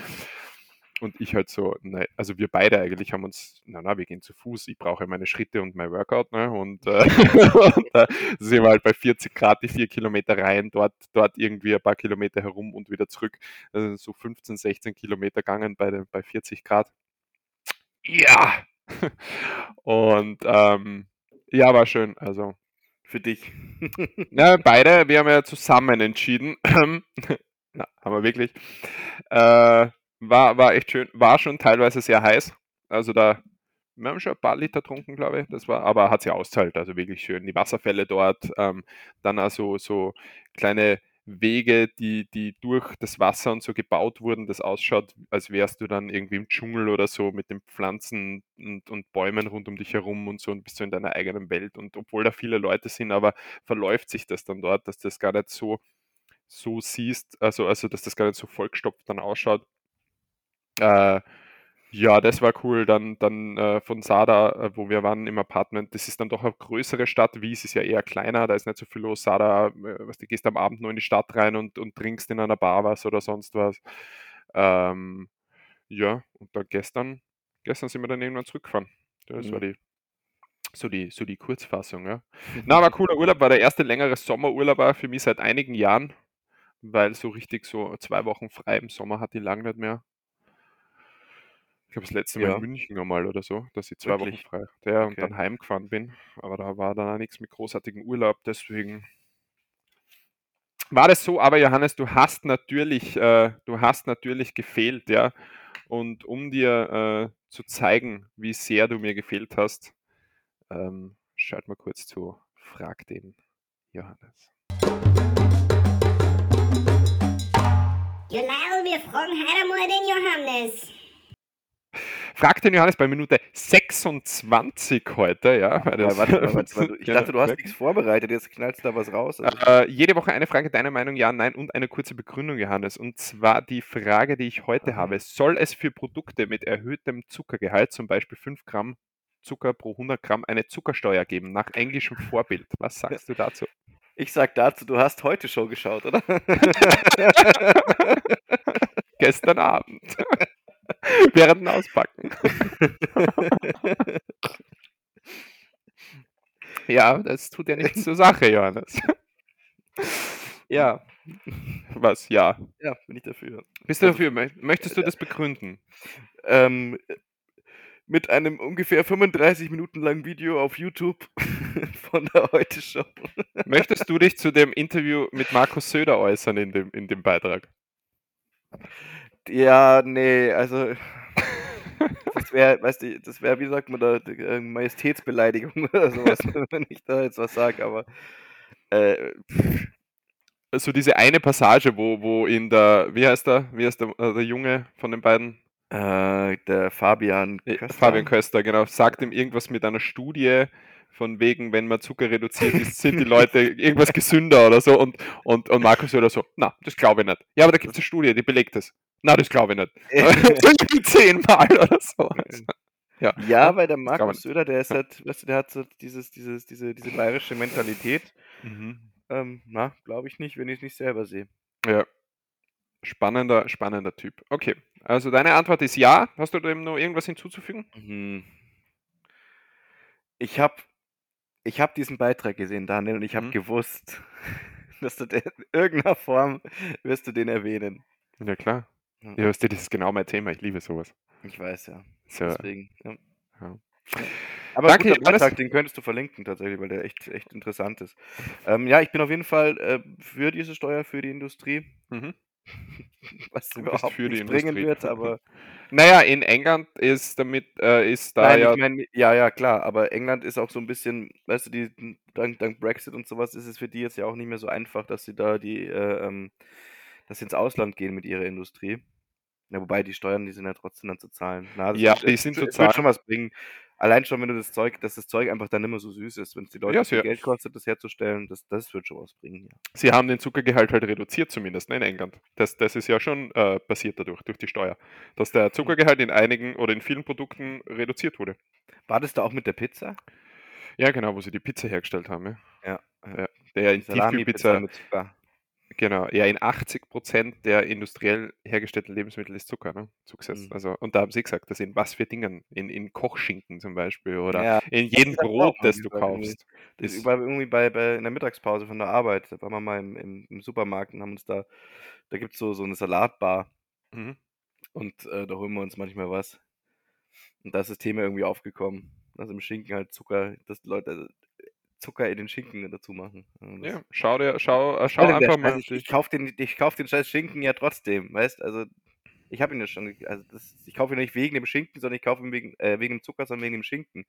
B: Und ich halt so, ne, also wir beide eigentlich haben uns, na na, wir gehen zu Fuß, ich brauche meine Schritte und mein Workout, ne? Und, äh, (laughs) und äh, sind wir halt bei 40 Grad die vier Kilometer rein, dort, dort irgendwie ein paar Kilometer herum und wieder zurück. Also so 15, 16 Kilometer gegangen bei, bei 40 Grad. Ja! (laughs) Und ähm, ja, war schön. Also
A: für dich? (laughs)
B: Na, beide, wir haben ja zusammen entschieden. (clears throat) Na, haben wir wirklich. Äh, war, war echt schön, war schon teilweise sehr heiß. Also da, wir haben schon ein paar Liter getrunken, glaube ich. Das war, aber hat sich auszahlt, also wirklich schön. Die Wasserfälle dort, ähm, dann also so kleine Wege, die, die durch das Wasser und so gebaut wurden, das ausschaut, als wärst du dann irgendwie im Dschungel oder so mit den Pflanzen und, und Bäumen rund um dich herum und so und bist du in deiner eigenen Welt. Und obwohl da viele Leute sind, aber verläuft sich das dann dort, dass das gar nicht so, so siehst, also, also dass das gar nicht so vollgestopft dann ausschaut. Äh, ja, das war cool. Dann, dann äh, von Sada, äh, wo wir waren im Apartment, das ist dann doch eine größere Stadt. Wies ist ja eher kleiner, da ist nicht so viel los. Sada, äh, was, du gehst am Abend nur in die Stadt rein und, und trinkst in einer Bar was oder sonst was. Ähm, ja, und dann gestern, gestern sind wir dann irgendwann zurückgefahren. Das
A: Mhm.
B: war die, so die, so die Kurzfassung, ja. (laughs) Na, war cooler Urlaub, war der erste längere Sommerurlaub auch für mich seit einigen Jahren, weil so richtig so zwei Wochen frei im Sommer hatte ich lange nicht mehr. Ich glaube, das letzte Mal
A: Ja.
B: in München einmal oder so, dass ich zwei Wochen
A: Wirklich?
B: frei hatte ja, und
A: Okay.
B: dann heimgefahren bin. Aber da war dann auch nichts mit großartigem Urlaub, deswegen war das so. Aber Johannes, du hast natürlich, äh, du hast natürlich gefehlt, ja. Und um dir äh, zu zeigen, wie sehr du mir gefehlt hast, ähm, schalt mal kurz zu Frag den Johannes.
C: Genau, wir fragen heute mal den Johannes.
B: Frag den Johannes bei Minute 26 heute, ja. weil das-
A: warte warte mal. (laughs) du- Ich dachte, du hast nichts vorbereitet, jetzt knallst du da was raus. Also,
B: Äh, jede Woche eine Frage, deine Meinung, ja, nein und eine kurze Begründung, Johannes. Und zwar die Frage, die ich heute habe. Soll es für Produkte mit erhöhtem Zuckergehalt, zum Beispiel 5 Gramm Zucker pro 100 Gramm, eine Zuckersteuer geben, nach englischem Vorbild? Was sagst du dazu?
A: ich sag dazu, du hast heute Show geschaut, oder? (laughs)
B: Gestern Abend. (laughs) (laughs) Während dem Auspacken. (laughs) ja, das tut ja nichts zur Sache, Johannes. (laughs)
A: ja,
B: Was? Ja.
A: ja, bin ich dafür.
B: Bist du
A: Also-
B: dafür? Mö- Möchtest du das begründen?
A: Ähm, mit einem ungefähr 35 Minuten langen Video auf YouTube von der Heute Show.
B: Möchtest du dich zu dem Interview mit Markus Söder äußern in dem, in dem Beitrag?
A: Ja, nee, also (laughs) das wäre, weißt du, das wäre, wie sagt man da, äh, Majestätsbeleidigung (laughs) oder sowas, (laughs) wenn ich da jetzt was sage, aber äh,
B: Also diese eine Passage, wo, wo in der, wie heißt der, wie heißt der, der Junge von den beiden?
A: äh, der Fabian
B: Äh,
A: Köster,
B: Fabian Köster, genau, sagt ihm irgendwas mit einer Studie von wegen, wenn man Zucker reduziert ist, sind die Leute irgendwas gesünder oder so und, und, und Markus Söder so, na, das glaube ich nicht. Ja, aber da gibt es eine Studie, die belegt das. Na, das glaube ich nicht. (laughs) (laughs) Zehnmal oder so.
A: ja, weil der Markus Söder, der ist halt, weißt du, der hat so dieses, dieses, diese, diese bayerische Mentalität.
B: Mhm.
A: Ähm, na, glaube ich nicht, wenn ich es nicht selber sehe.
B: Ja. Spannender, spannender Typ. Okay, also deine Antwort ist ja. Hast du dem noch irgendwas hinzuzufügen?
A: Mhm. Ich habe ich hab diesen Beitrag gesehen, Daniel, und ich habe
B: Mhm.
A: gewusst, (laughs) dass du in irgendeiner Form wirst du den erwähnen.
B: Ja, klar.
A: Ja.
B: Ja, weißt du, das ist genau mein Thema. Ich liebe sowas.
A: Ich weiß ja.
B: So,
A: Deswegen. Ja.
B: ja.
A: Aber
B: Danke,
A: guter. Beitrag, den könntest du verlinken tatsächlich, weil der echt, echt interessant ist. Ähm, ja, ich bin auf jeden Fall äh, für diese Steuer für die Industrie,
B: Mhm.
A: Was überhaupt
B: für
A: nichts bringen wird, aber (laughs)
B: Naja, in England ist damit, äh, ist da
A: Nein,
B: ja.
A: ich meine, ja, ja, klar, aber England ist auch so ein bisschen, weißt du, die, dank, dank Brexit und sowas ist es für die jetzt ja auch nicht mehr so einfach, dass sie da die, äh, ähm, dass sie ins Ausland gehen mit ihrer Industrie. Ja, wobei die Steuern, die sind ja trotzdem dann zu zahlen. Na,
B: Ja,
A: ist-
B: die sind zu zahlen.
A: wird schon was bringen. Allein schon, wenn du das Zeug, dass das Zeug einfach dann nicht mehr so süß ist, wenn es die Leute
B: Ja,
A: viel. Geld kostet, das herzustellen, das, das wird schon was bringen. Ja.
B: Sie haben den Zuckergehalt halt reduziert, zumindest ne, in England. Das, das ist ja schon äh, passiert dadurch, durch die Steuer. Dass der Zuckergehalt in einigen oder in vielen Produkten reduziert wurde.
A: War das da auch mit der Pizza?
B: Ja, genau, wo sie die Pizza hergestellt haben. Ja.
A: Ja.
B: Ja, Der in
A: Salami-Pizza
B: Tiefkühlpizza,
A: mit Zucker.
B: Genau, ja, in 80% der industriell hergestellten Lebensmittel ist Zucker, ne? Zugesetzt.
A: Mhm.
B: Also, und da haben sie gesagt, dass in was für Dingen, in, in Kochschinken zum Beispiel oder
A: Ja,
B: in jedem
A: auch
B: Brot, das du kaufst.
A: Das
B: ist-
A: irgendwie bei, bei in der Mittagspause von der Arbeit. Da waren wir mal im, im, im Supermarkt und haben uns da, da gibt es so, so eine Salatbar
B: Mhm.
A: und äh, da holen wir uns manchmal was. Und da ist das Thema irgendwie aufgekommen. Also im Schinken halt Zucker, dass die Leute, also Zucker in den Schinken dazu machen. Also
B: Ja, schau dir, schau, äh, schau
A: Also,
B: einfach mal.
A: also ich, ich kaufe den, ich kauf den scheiß Schinken ja trotzdem, weißt Also ich habe ihn ja schon, also das, ich kaufe ihn nicht wegen dem Schinken, sondern ich kaufe ihn wegen, äh, wegen dem Zucker, sondern wegen dem Schinken.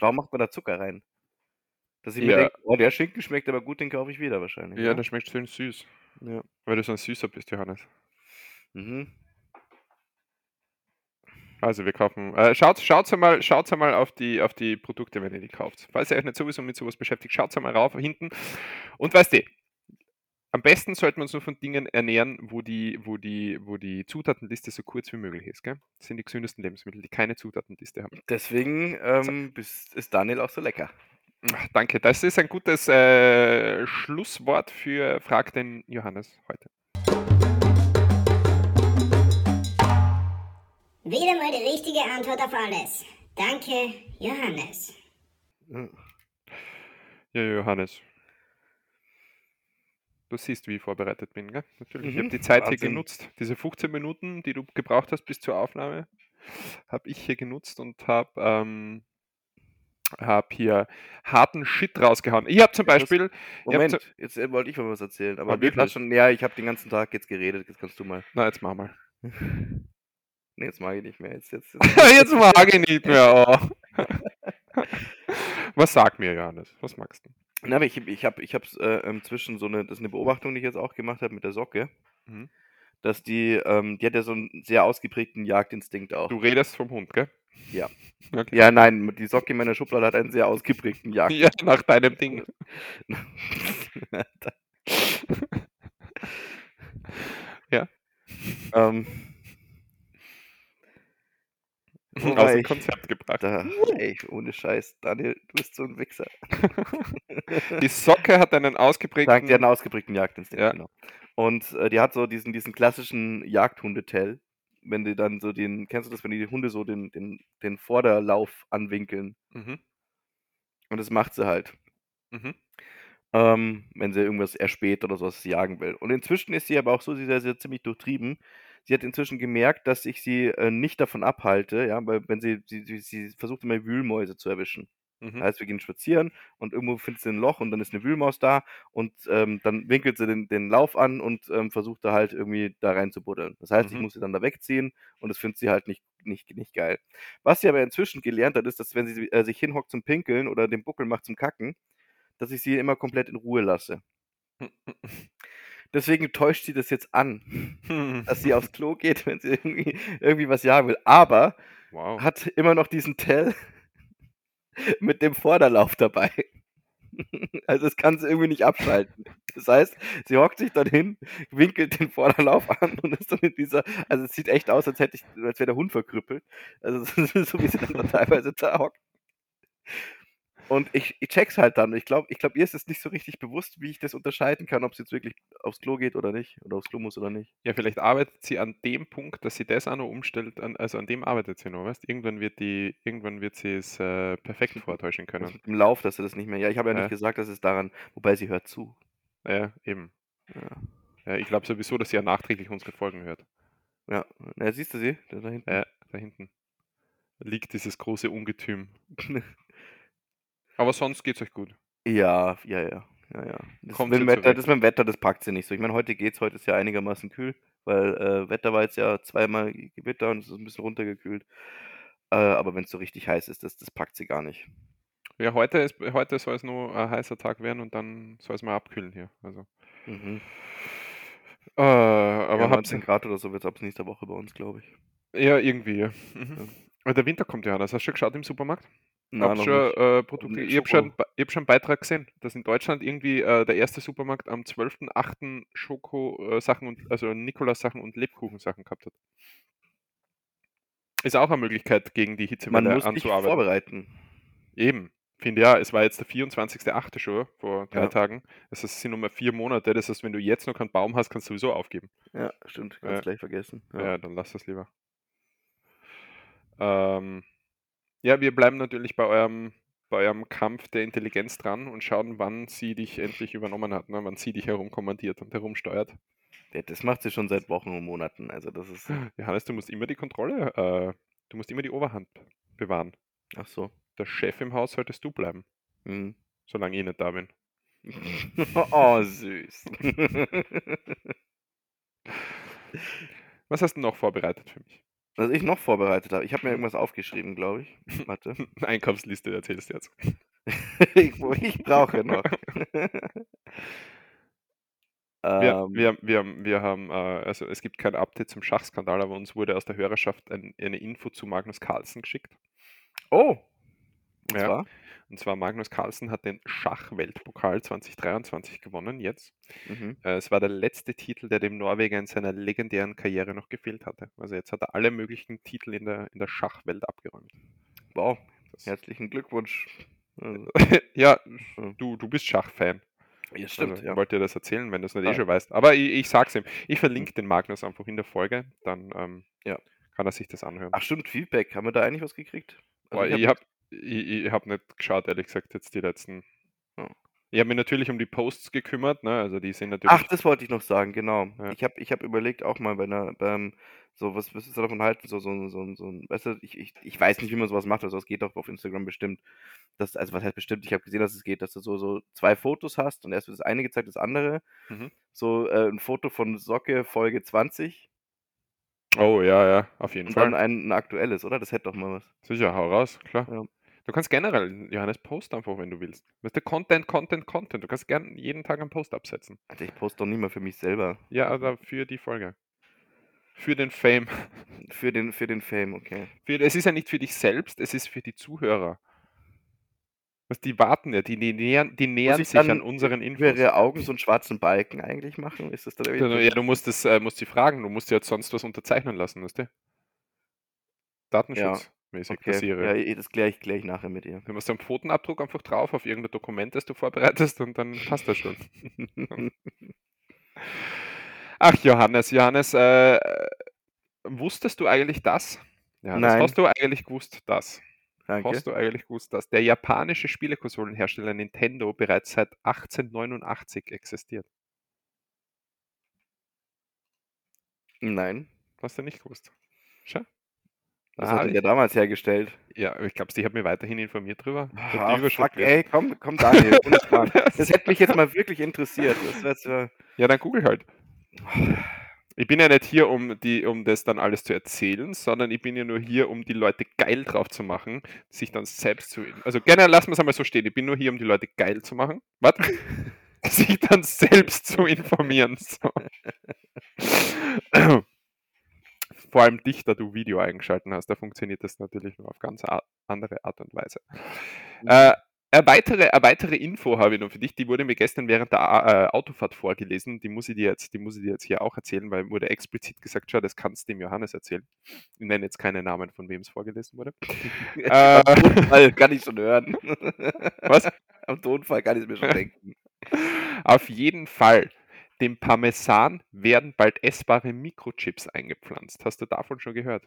A: Warum macht man da Zucker rein? Dass ich mir
B: Ja.
A: denke, oh, der Schinken schmeckt aber gut, den kaufe ich wieder wahrscheinlich.
B: Ja,
A: ne?
B: der schmeckt schön süß.
A: ja.
B: Weil du so ein Süßer bist, Johannes.
A: Mhm.
B: Also wir kaufen. Äh, schaut, schaut mal, schaut mal auf die, auf die Produkte, wenn ihr die kauft. Falls ihr euch nicht sowieso mit sowas beschäftigt, schaut mal rauf hinten. Und weißt du, am besten sollten wir uns nur von Dingen ernähren, wo die, wo die, wo die Zutatenliste so kurz wie möglich ist. Gell? Das sind die gesündesten Lebensmittel, die keine Zutatenliste haben.
A: Deswegen ähm, ist Daniel auch so lecker.
B: Ach, danke, das ist ein gutes äh, Schlusswort für Frag den Johannes heute.
C: Wieder mal die richtige Antwort auf alles. Danke, Johannes.
A: Ja.
B: Ja, Johannes. Du siehst, wie ich vorbereitet bin, gell? Natürlich. Ich habe
A: Mhm,
B: die Zeit hier
A: Wahnsinn.
B: genutzt. Diese 15 Minuten, die du gebraucht hast bis zur Aufnahme, habe ich hier genutzt und habe ähm, hab hier harten Shit rausgehauen. Ich habe zum Beispiel, hab
A: Moment,
B: zu-
A: jetzt äh, wollte ich mal was erzählen, aber passt schon, ja, ich habe den ganzen Tag jetzt geredet, jetzt kannst du mal.
B: na jetzt mach mal. (laughs)
A: Nee, jetzt mag ich nicht mehr. Jetzt, jetzt, (laughs)
B: jetzt mag ich nicht mehr. (laughs) Oh. Was sag mir, Johannes? Was magst du?
A: Na, aber ich, ich habe ich hab's, äh, inzwischen so eine, das ist eine Beobachtung, die ich jetzt auch gemacht habe mit der Socke,
B: Mhm.
A: dass die, ähm, die hat ja so einen sehr ausgeprägten Jagdinstinkt auch.
B: Du redest vom Hund, gell?
A: Ja. (laughs)
B: Okay.
A: Ja, nein, die Socke in meiner Schublade hat einen sehr ausgeprägten Jagd.
B: Ja, nach deinem Ding. Ja.
A: ähm, Wo
B: Aus dem? Konzept gebracht.
A: da, (laughs) ey, ohne Scheiß, Daniel, du bist so ein Wichser.
B: Die Socke hat einen ausgeprägten.
A: Sagt, die hat einen ausgeprägten Jagdinstinkt,
B: Ja.
A: genau. Und äh, die hat so diesen, diesen klassischen Jagdhundetell. Wenn die dann so den, kennst du das, wenn die Hunde so den, den, den Vorderlauf anwinkeln?
B: Mhm.
A: Und das macht sie halt.
B: Mhm.
A: ähm, wenn sie irgendwas erspäht oder sowas jagen will. Und inzwischen ist sie aber auch so, sie ist ja sehr ziemlich durchtrieben. Sie hat inzwischen gemerkt, dass ich sie äh, nicht davon abhalte, ja, weil wenn sie, sie, sie, sie versucht immer Wühlmäuse zu erwischen.
B: Mhm.
A: Heißt, wir gehen spazieren und irgendwo findet sie ein Loch und dann ist eine Wühlmaus da und ähm, dann winkelt sie den, den Lauf an und ähm, versucht da halt irgendwie da rein zu buddeln. Das heißt, ich
B: Mhm.
A: muss sie dann da wegziehen und das findet sie halt nicht, nicht, nicht geil. Was sie aber inzwischen gelernt hat, ist, dass wenn sie äh, sich hinhockt zum Pinkeln oder den Buckel macht zum Kacken, dass ich sie immer komplett in Ruhe lasse. (laughs) Deswegen täuscht sie das jetzt an, (laughs) dass sie aufs Klo geht, wenn sie irgendwie, irgendwie was jagen will. Aber
B: Wow.
A: hat immer noch diesen Tell (laughs) mit dem Vorderlauf dabei. (laughs) Also das kann sie irgendwie nicht abschalten. Das heißt, sie hockt sich dann hin, winkelt den Vorderlauf an und ist dann in dieser, also es sieht echt aus, als hätte ich, als wäre der Hund verkrüppelt. Also so wie sie dann da teilweise da hockt. Und ich, ich check's halt dann. Ich glaube, ich glaub, ihr ist es nicht so richtig bewusst, wie ich das unterscheiden kann, ob sie jetzt wirklich aufs Klo geht oder nicht. Oder aufs Klo muss oder nicht.
B: Ja, vielleicht arbeitet sie an dem Punkt, dass sie das auch noch umstellt, an, also an dem arbeitet sie noch, weißt Irgendwann wird die, irgendwann wird sie es äh, perfekt vortäuschen können.
A: dem Lauf, dass sie das nicht mehr. Ja, ich habe ja nicht
B: Ja.
A: gesagt, dass es daran, wobei sie hört zu.
B: Ja, eben.
A: Ja.
B: Ja, ich glaube sowieso, dass sie ja nachträglich unsere Folgen hört.
A: Ja, na, siehst du sie? Da, da hinten.
B: Ja, da hinten liegt dieses große Ungetüm. (laughs) Aber sonst geht's euch gut.
A: Ja, ja, ja. ja, ja. Das,
B: Kommt
A: mit dem Wetter, das mit dem Wetter, das packt sie nicht so. Ich meine, heute geht's, heute ist ja einigermaßen kühl, weil äh, Wetter war jetzt ja zweimal Gewitter und es ist ein bisschen runtergekühlt. Äh, aber wenn es so richtig heiß ist, das, das packt sie gar nicht.
B: Ja, heute, ist, heute soll es nur ein heißer Tag werden und dann soll es mal abkühlen hier. Also.
A: Mhm.
B: Äh, aber
A: ja,
B: habt
A: 19 Grad oder so wird es ab nächster Woche bei uns, glaube ich.
B: Ja, irgendwie, ja. Mhm.
A: Ja.
B: Aber der Winter kommt ja, das hast du schon geschaut im Supermarkt?
A: Na, noch
B: schon, äh, Produkte, ich habe schon, hab schon einen Beitrag gesehen, dass in Deutschland irgendwie äh, der erste Supermarkt am 12.8. Schoko-Sachen und also Nikolaus-Sachen und Lebkuchensachen gehabt hat. Ist auch eine Möglichkeit, gegen die
A: Man
B: Hitzewelle
A: muss sich
B: anzuarbeiten.
A: vorbereiten.
B: Eben. Finde ja, es war jetzt der 24.8. schon vor drei
A: Ja.
B: Tagen. Das heißt, es sind nur mal vier Monate. Das heißt, wenn du jetzt noch keinen Baum hast, kannst du sowieso aufgeben.
A: Ja, stimmt. Ganz
B: Ja.
A: gleich vergessen.
B: Ja,
A: Ja.
B: dann lass das lieber. Ähm, ja, wir bleiben natürlich bei eurem, bei eurem Kampf der Intelligenz dran und schauen, wann sie dich endlich übernommen hat, ne? wann sie dich herumkommandiert und herumsteuert.
A: Ja, Das macht sie schon seit Wochen und Monaten. Also das ist.
B: Johannes, du musst immer die Kontrolle, äh, du musst immer die Oberhand bewahren.
A: Ach so.
B: Der Chef im Haus solltest du bleiben.
A: Mhm.
B: solange ich nicht da bin. (laughs)
A: oh, süß. (laughs)
B: Was hast du noch vorbereitet für mich?
A: Was ich noch vorbereitet habe, ich habe mir irgendwas aufgeschrieben, glaube ich. Warte. (laughs)
B: Einkaufsliste erzählst du jetzt. (laughs)
A: ich, ich brauche noch. (laughs)
B: Wir,
A: ähm,
B: wir, wir, haben- wir haben, äh, also es gibt kein Update zum Schachskandal, aber uns wurde aus der Hörerschaft ein, eine Info zu Magnus Carlsen geschickt.
A: oh,
B: Ja. Und zwar Magnus Carlsen hat den Schachweltpokal 2023 gewonnen jetzt.
A: Mhm.
B: Äh, es war der letzte Titel, der dem Norweger in seiner legendären Karriere noch gefehlt hatte. Also jetzt hat er alle möglichen Titel in der, in der Schachwelt abgeräumt.
A: Wow,
B: Das,
A: herzlichen Glückwunsch. (laughs)
B: Ja,
A: Ja.
B: du, du bist Schachfan.
A: ja, stimmt,
B: Also,
A: ja.
B: Ich wollte dir das erzählen, wenn du es nicht eh
A: Ja.
B: schon weißt. Aber ich, ich sag's ihm. Ich verlinke den Magnus einfach in der Folge, dann ähm,
A: Ja.
B: kann er sich das anhören.
A: Ach stimmt, Feedback. Haben wir da eigentlich was gekriegt? Also
B: Boah,
A: ich
B: habe ich, ich hab nicht geschaut, ehrlich gesagt, jetzt die letzten.
A: Ja.
B: Ich habe mich natürlich um die Posts gekümmert, ne? Also die sind natürlich.
A: Ach, das wollte ich noch sagen, genau.
B: Ja.
A: Ich habe ich hab überlegt, auch mal bei einer, beim, so, was, ist da davon halten? So, so, so, so, weißt du, ich, ich, ich weiß nicht, wie man sowas macht, also es geht doch auf Instagram bestimmt. Das, also was heißt bestimmt, ich habe gesehen, dass es geht, dass du so, so zwei Fotos hast und erst wird das eine gezeigt, das andere.
B: Mhm.
A: So äh, ein Foto von Socke Folge 20
B: Oh ja, ja, auf jeden
A: und
B: Fall.
A: dann ein, ein aktuelles, oder? Das hätte doch mal was.
B: Sicher, hau raus, klar.
A: Ja.
B: Du kannst generell, Johannes, post einfach, wenn du willst. Weißt du, Content, Content, Content. Du kannst gern jeden Tag einen Post absetzen.
A: Alter, ich poste doch nie mal für mich selber.
B: Ja, also für die Folge. Für den Fame. (laughs)
A: Für den, für den Fame, okay.
B: Für, es ist ja nicht für dich selbst, es ist für die Zuhörer. Was die warten ja, die, die nähern, die nähern
A: ich
B: sich an unseren Infos.
A: ihre Augen so einen schwarzen Balken eigentlich machen? Ist das
B: Ja,
A: irgendwie.
B: ja, du musst es, äh, musst sie fragen, du musst dir jetzt sonst was unterzeichnen lassen, weißt du? Datenschutzmäßig
A: Okay,
B: passiere.
A: ja, eh, das kläre ich, klär ich nachher mit ihr.
B: Du machst einen Pfotenabdruck einfach drauf auf irgendein Dokument, das du vorbereitest und dann passt das schon. (laughs) Ach, Johannes, Johannes, äh, wusstest du eigentlich das? Johannes,
A: Nein.
B: hast du eigentlich gewusst, dass?
A: Danke.
B: Hast du eigentlich gewusst, dass der japanische Spielekonsolenhersteller Nintendo bereits seit 1889 existiert?
A: Nein.
B: Hast du nicht gewusst? Schau.
A: Das
B: Ah,
A: hat er ja damals hergestellt.
B: Ja, ich glaube, ich habe mich weiterhin informiert drüber. Überschrift
A: fuck, ey, komm, komm, Daniel. (laughs) Das hätte mich jetzt mal wirklich interessiert. Äh,
B: Ja, dann google halt. Ich bin ja nicht hier, um, die, um das dann alles zu erzählen, sondern ich bin ja nur hier, um die Leute geil drauf zu machen, sich dann selbst zu. Also gerne lassen wir es einmal so stehen. Ich bin nur hier, um die Leute geil zu machen. Was? (laughs) sich dann selbst zu informieren. So. (laughs) Vor allem dich, da du Video eingeschalten hast, da funktioniert das natürlich nur auf ganz andere Art und Weise. Äh, eine weitere, eine weitere Info habe ich noch für dich, die wurde mir gestern während der äh, Autofahrt vorgelesen. Die muss, ich dir jetzt, die muss ich dir jetzt hier auch erzählen, weil wurde explizit gesagt, schau, das kannst du dem Johannes erzählen. Ich nenne jetzt keine Namen, von wem es vorgelesen wurde. (laughs) Äh, (laughs)
A: Am Tonfall kann ich schon hören.
B: Was?
A: Am Tonfall kann ich es mir schon (laughs) denken.
B: Auf jeden Fall. Dem Parmesan werden bald essbare Mikrochips eingepflanzt. Hast du davon schon gehört?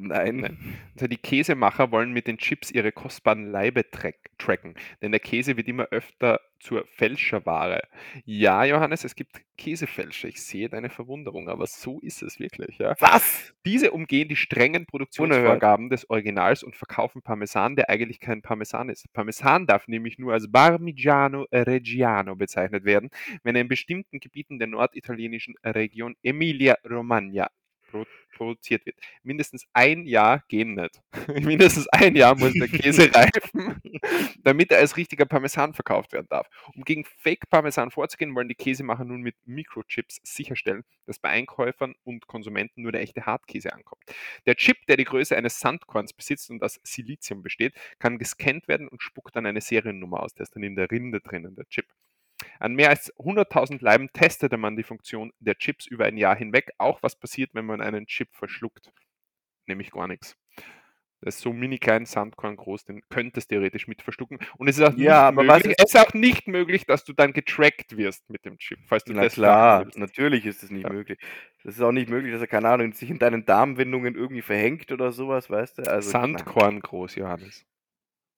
A: Nein.
B: Nein. Also die Käsemacher wollen mit den Chips ihre kostbaren Leibe track tracken, denn der Käse wird immer öfter zur Fälscherware. Ja, Johannes, es gibt Käsefälscher. Ich sehe deine Verwunderung, aber so ist es wirklich. Ja?
A: Was?
B: Diese umgehen die strengen Produktionsvorgaben des Originals und verkaufen Parmesan, der eigentlich kein Parmesan ist. Parmesan darf nämlich nur als Parmigiano Reggiano bezeichnet werden, wenn er in bestimmten Gebieten der norditalienischen Region Emilia-Romagna produziert wird. Mindestens ein Jahr gehen nicht. (laughs) Mindestens ein Jahr muss der Käse (laughs) reifen, (laughs) damit er als richtiger Parmesan verkauft werden darf. Um gegen Fake-Parmesan vorzugehen, wollen die Käsemacher nun mit Mikrochips sicherstellen, dass bei Einkäufern und Konsumenten nur der echte Hartkäse ankommt. Der Chip, der die Größe eines Sandkorns besitzt und aus Silizium besteht, kann gescannt werden und spuckt dann eine Seriennummer aus. Der ist dann in der Rinde drinnen, der Chip. An mehr als 100.000 Leiben testete man die Funktion der Chips über ein Jahr hinweg, auch was passiert, wenn man einen Chip verschluckt. Nämlich gar nichts. Das ist so mini klein, Sandkorn groß, den könntest du theoretisch mit verschlucken. Und es ist auch nicht
A: Ja, was
B: möglich, es ist auch nicht möglich, dass du dann getrackt wirst mit dem Chip, falls du
A: Na
B: das
A: klar, natürlich ist es nicht
B: Ja.
A: möglich. Das ist auch nicht möglich, dass er, keine Ahnung, sich in deinen Darmwindungen irgendwie verhängt oder sowas, weißt du? Also,
B: Sandkorn groß, Johannes.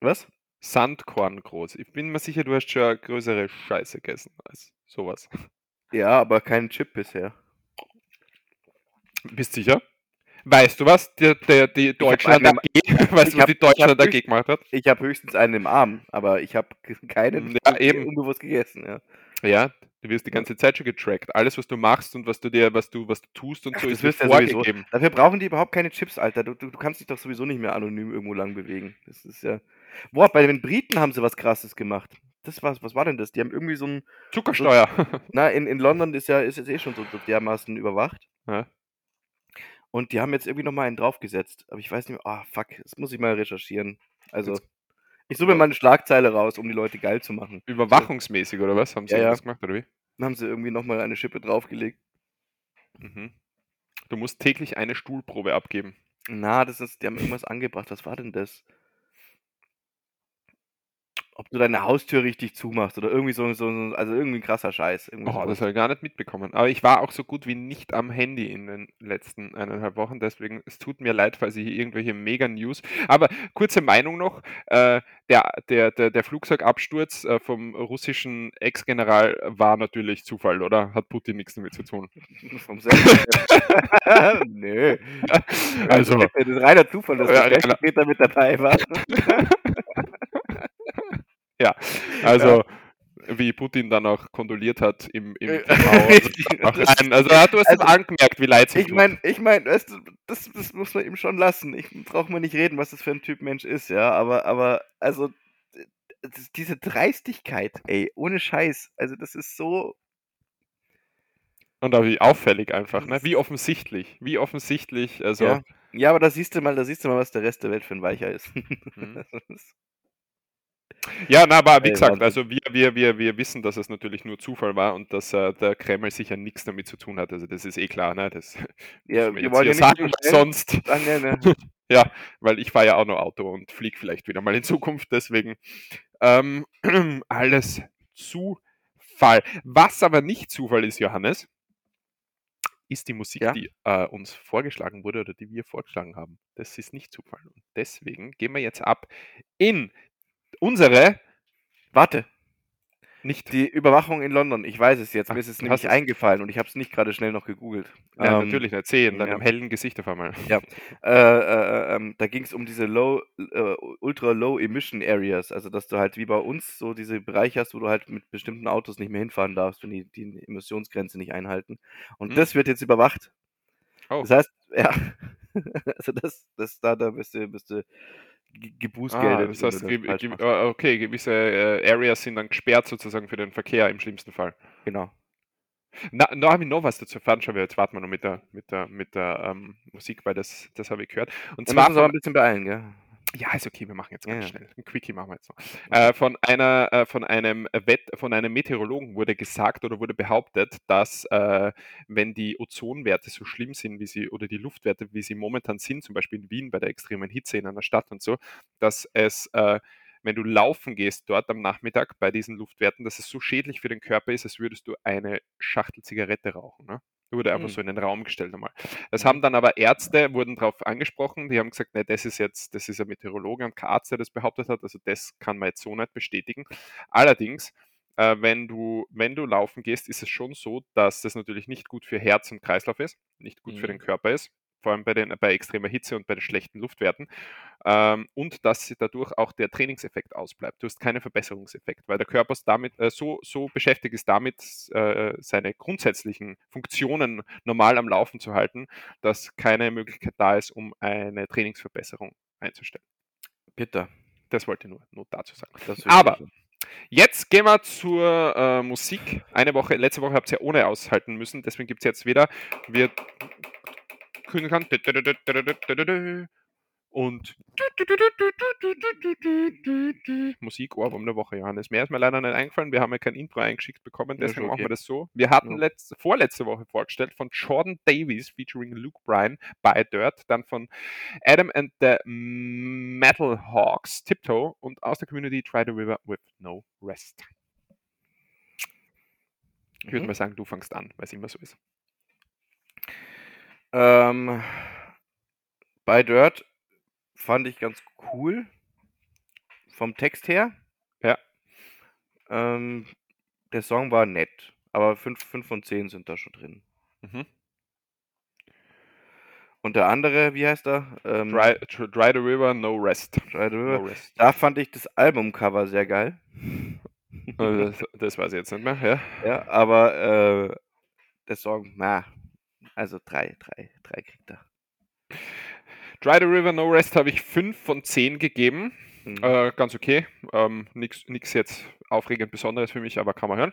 A: Was?
B: Sandkorn groß. Ich bin mir sicher, du hast schon größere Scheiße gegessen als sowas.
A: Ja, aber kein Chip bisher.
B: Bist sicher? Weißt du was? Der, der, die Deutschland
A: einen-
B: AG, (laughs) weißt du, was
A: hab-
B: die Deutschland AG
A: höchst-
B: gemacht hat?
A: Ich habe höchstens einen im Arm, aber ich habe (laughs) keinen
B: Ja, eben.
A: unbewusst gegessen. Ja.
B: Ja, du wirst die ganze Zeit schon getrackt. Alles, was du machst und was du dir, was du, was du tust und
A: Ach,
B: so,
A: das
B: ist
A: wirst du ja sowieso.
B: vorgegeben.
A: Dafür brauchen die überhaupt keine Chips, Alter. Du, du, du kannst dich doch sowieso nicht mehr anonym irgendwo lang bewegen. Das ist ja. Boah, bei den Briten haben sie was krasses gemacht. Das war's, was war denn das? Die haben irgendwie so ein.
B: Zuckersteuer. (laughs)
A: Na, in, in London ist ja ist jetzt eh schon so, so dermaßen überwacht.
B: Ja.
A: Und die haben jetzt irgendwie nochmal einen draufgesetzt. Aber ich weiß nicht mehr. Ah, fuck, das muss ich mal recherchieren. Also. Ich suche mir mal eine Schlagzeile raus, um die Leute geil zu machen.
B: Überwachungsmäßig, oder was? Haben sie
A: Ja, ja.
B: irgendwas gemacht, oder wie?
A: Dann haben sie irgendwie nochmal eine Schippe draufgelegt.
B: Mhm. Du musst täglich eine Stuhlprobe abgeben.
A: Na, das ist, die haben irgendwas angebracht. Was war denn das? Ob du deine Haustür richtig zumachst oder irgendwie so, so so- also irgendwie ein krasser Scheiß. Irgendwie
B: Oh,
A: sowas.
B: das habe ich gar nicht mitbekommen. Aber ich war auch so gut wie nicht am Handy in den letzten eineinhalb Wochen. Deswegen, es tut mir leid, falls ich hier irgendwelche Mega-News. Aber kurze Meinung noch: äh, der, der, der, der Flugzeugabsturz äh, vom russischen Ex-General war natürlich Zufall, oder? Hat Putin nichts damit zu tun. (laughs)
A: Vom selben. (laughs) Nö.
B: Also,
A: Das ist reiner Zufall, dass
B: Ja,
A: der
B: klar.
A: Stellvertreter mit dabei war. (laughs) (laughs)
B: also wie Putin dann auch kondoliert hat im, im
A: Äh,
B: TV. Also, (laughs) also du hast
A: Also,
B: es angemerkt, wie leid
A: Ich meine, ich mein, weißt du, das, das muss man ihm schon lassen. Ich brauche mal nicht reden, was das für ein Typ Mensch ist, ja. Aber, aber, also, das, diese Dreistigkeit, ey, ohne Scheiß. Also, das ist so.
B: Und auch wie auffällig einfach, ne? Wie offensichtlich. Wie offensichtlich. Also,
A: Ja. ja, aber da siehst du mal, da siehst du mal, was der Rest der Welt für ein Weicher ist.
B: Mhm. (laughs) Ja, na, aber wie gesagt, also wir, wir, wir, wir wissen, dass es natürlich nur Zufall war und dass äh, der Kreml sicher nichts damit zu tun hat. Also das ist eh klar, ne? Das (laughs)
A: Ja, wir wollen ja nicht
B: sagen, sonst,
A: Ah, ne, ne. (laughs)
B: ja, weil ich fahre ja auch noch Auto und fliege vielleicht wieder mal in Zukunft, deswegen ähm, (clears throat) alles Zufall. Was aber nicht Zufall ist, Johannes, ist die Musik,
A: Ja?
B: die äh, uns vorgeschlagen wurde oder die wir vorgeschlagen haben. Das ist nicht Zufall. Und deswegen gehen wir jetzt ab in unsere
A: Warte,
B: nicht
A: die Überwachung in London, ich weiß es jetzt. Mir ist es nämlich eingefallen und ich habe es nicht gerade schnell noch gegoogelt.
B: Ja,
A: Ähm,
B: natürlich nicht. Sehe in
A: ja.
B: deinem hellen Gesicht auf einmal.
A: Ja. Äh, äh, ähm, da ging es um diese Low, äh, Ultra Low Emission Areas, also dass du halt wie bei uns so diese Bereiche hast, wo du halt mit bestimmten Autos nicht mehr hinfahren darfst, wenn die die Emissionsgrenze nicht einhalten. Und
B: Hm.
A: das wird jetzt überwacht.
B: Oh.
A: Das heißt, ja, (laughs) also das, das da, da bist du, bist du ge-
B: Ah,
A: gebußgeldet.
B: das heißt, ge ge äh, okay, gewisse äh, Areas sind dann gesperrt sozusagen für den Verkehr im schlimmsten Fall.
A: Genau.
B: Na, da habe ich noch was dazu erfahren. Schau, jetzt warten wir noch mit der, mit der, mit der ähm, Musik, weil das, das habe ich gehört. Und
A: Wir
B: zwar
A: müssen uns aber ein bisschen beeilen, gell?
B: Ja, ist okay, wir machen jetzt ganz
A: ja.
B: schnell. Ein Quickie machen wir jetzt noch. Äh, von einer, äh, von einem Wett, von einem Meteorologen wurde gesagt oder wurde behauptet, dass äh, wenn die Ozonwerte so schlimm sind, wie sie oder die Luftwerte, wie sie momentan sind, zum Beispiel in Wien bei der extremen Hitze in einer Stadt und so, dass es äh, wenn du laufen gehst dort am Nachmittag bei diesen Luftwerten, dass es so schädlich für den Körper ist, als würdest du eine Schachtel Zigarette rauchen. Ne? Wurde einfach
A: Hm.
B: so in den Raum gestellt einmal. Das
A: Mhm.
B: haben dann aber Ärzte, wurden darauf angesprochen, die haben gesagt, ne, das ist jetzt, das ist ein Meteorologe und kein Arzt, der das behauptet hat, also das kann man jetzt so nicht bestätigen. Allerdings, äh, wenn, du, wenn du laufen gehst, ist es schon so, dass das natürlich nicht gut für Herz und Kreislauf ist, nicht gut für
A: Mhm.
B: den Körper ist, vor allem bei, den, bei extremer Hitze und bei den schlechten Luftwerten. Ähm, und dass dadurch auch der Trainingseffekt ausbleibt. Du hast keinen Verbesserungseffekt, weil der Körper ist damit, äh, so, so beschäftigt ist damit, äh, seine grundsätzlichen Funktionen normal am Laufen zu halten, dass keine Möglichkeit da ist, um eine Trainingsverbesserung einzustellen.
A: Bitter.
B: Das wollte ich nur, nur dazu sagen. Aber- Jetzt gehen wir zur äh, Musik. Eine Woche, letzte Woche habt ihr ja ohne aushalten müssen, deswegen gibt es jetzt wieder. Wir können kann. Und Musik Ohrwurm der Woche, Johannes. Mehr ist mir leider nicht eingefallen. Wir haben ja kein Intro eingeschickt bekommen,
A: Ja,
B: deswegen
A: schon
B: machen wir
A: okay.
B: das so. Wir hatten
A: Ja.
B: letzte, vorletzte Woche vorgestellt von Jordan Davies featuring Luke Bryan bei Dirt, dann von Adam and the Metal Hawks Tiptoe und aus der Community Try the River with No Rest. Ich würde
A: Mhm.
B: mal sagen, du fängst an, weil es immer so ist.
A: Ähm, bei Dirt fand ich ganz cool. Vom Text her.
B: Ja.
A: Ähm, der Song war nett. Aber 5 von 10 sind da schon drin.
B: Mhm.
A: Und der andere, wie heißt er? Ähm,
B: Dry, Dr- Dry the River, No Rest.
A: Dry the River.
B: No Rest.
A: Da fand ich das Albumcover sehr geil.
B: Äh, Das, das weiß ich jetzt nicht mehr. Ja.
A: Ja, aber äh, der Song, na, also drei, drei, drei kriegt er.
B: Dry the River, No Rest habe ich 5 von 10 gegeben.
A: Mhm.
B: Äh, ganz okay. Ähm, Nichts jetzt aufregend Besonderes für mich, aber kann man hören.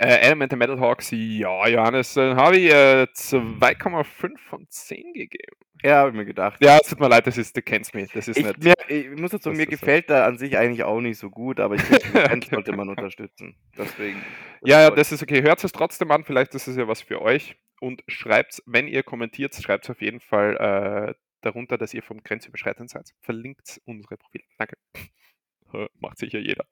B: Äh, Element the Metal Hawks, ja, Johannes, äh, habe ich äh, 2,5 von 10 gegeben.
A: Ja, habe ich mir gedacht.
B: Ja, es tut mir leid, das ist, du kennst mich, das ist
A: Ich,
B: nicht.
A: mir, ich muss dazu, mir
B: ist so.
A: gefällt da an sich eigentlich auch nicht so gut, aber ich finde, (laughs) Band sollte man unterstützen. Deswegen. (laughs)
B: Ja, ja, das ist okay. Hört es trotzdem an, vielleicht ist es ja was für euch. Und schreibt, wenn ihr kommentiert, schreibt auf jeden Fall äh, darunter, dass ihr vom Grenzüberschreitend seid. Verlinkt unsere Profile. Danke. (laughs) Macht sicher jeder.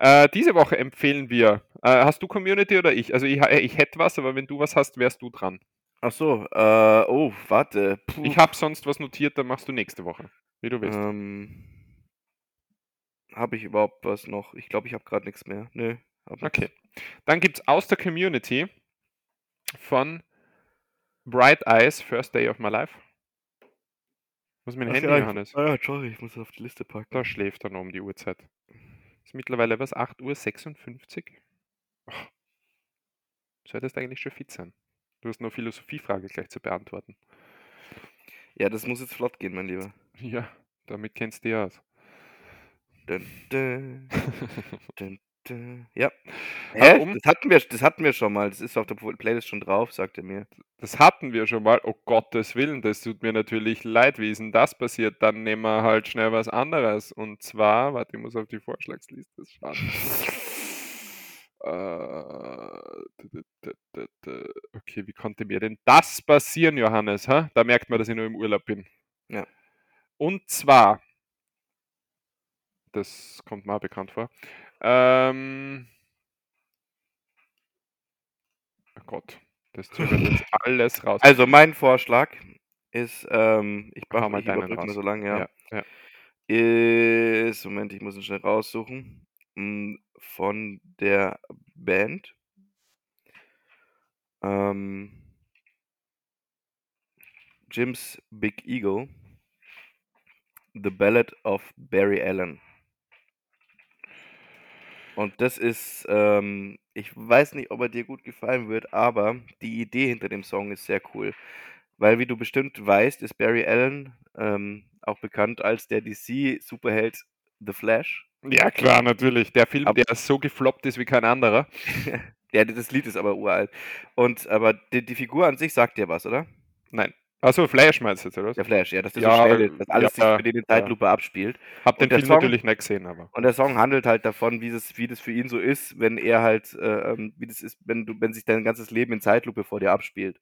B: Äh, diese Woche empfehlen wir. Äh, hast du Community oder ich? Also ich, ich hätte was, aber wenn du was hast, wärst du dran.
A: Ach so, äh, oh, warte. Puh.
B: Ich habe sonst was notiert, dann machst du nächste Woche. Wie du willst.
A: Ähm, habe ich überhaupt was noch? Ich glaube, ich habe gerade nichts mehr. Nö.
B: Okay. Dann gibt es aus der Community von Bright Eyes First Day of My Life. Ist mein
A: Ach
B: Handy,
A: ja,
B: Johannes?
A: Ah, ja, sorry, ich muss es auf die Liste packen.
B: Da schläft er noch um die Uhrzeit. Ist mittlerweile was? 8.56 Uhr? Oh. Solltest eigentlich schon fit sein. Du hast noch Philosophiefrage gleich zu beantworten.
A: Ja, das muss jetzt flott gehen, mein Lieber.
B: Ja, damit kennst du dich aus.
A: Dun, dun, dun. (laughs) Ja.
B: Aber
A: Hä?
B: um-
A: Das, hatten wir, das hatten wir schon mal. Das ist auf der Playlist schon drauf, sagt er mir.
B: Das hatten wir schon mal. Oh Gottes Willen, das tut mir natürlich leid. Wie ist denn das passiert? Dann nehmen wir halt schnell was anderes. Und zwar, warte, ich muss auf die Vorschlagsliste schauen. (laughs) Äh, Okay, wie konnte mir denn das passieren, Johannes? hä? Da merkt man, dass ich nur im Urlaub bin.
A: Ja.
B: Und zwar, das kommt mir auch bekannt vor. Ähm, oh Gott, das zögert jetzt (laughs) alles raus.
A: Also, mein Vorschlag ist, ähm, ich,
B: Hau
A: mach,
B: mal deinen raus.
A: so lange, ja.
B: ja, ja.
A: Ist, Moment, ich muss ihn schnell raussuchen. Mm, Von der Band. Ähm, Jim's Big Eagle. The Ballad of Barry Allen. Und das ist, ähm, ich weiß nicht, ob er dir gut gefallen wird, aber die Idee hinter dem Song ist sehr cool. Weil, wie du bestimmt weißt, ist Barry Allen ähm, auch bekannt als der DC-Superheld The Flash.
B: Ja, klar, natürlich. Der Film,
A: Ab-
B: der so gefloppt ist wie kein anderer. (laughs)
A: Ja, das Lied ist aber uralt. Und aber die, die Figur an sich sagt dir was, oder?
B: Nein. Achso, Flash meinst du jetzt, oder?
A: Der Flash, ja, dass das
B: Ja,
A: so schnell ist, dass alles
B: ja,
A: sich für den in Zeitlupe abspielt.
B: Hab den Film
A: Song-
B: natürlich nicht gesehen, aber.
A: Und der Song handelt halt davon, wie das, wie das für ihn so ist, wenn er halt, äh, ähm, wie das ist, wenn du, wenn sich dein ganzes Leben in Zeitlupe vor dir abspielt.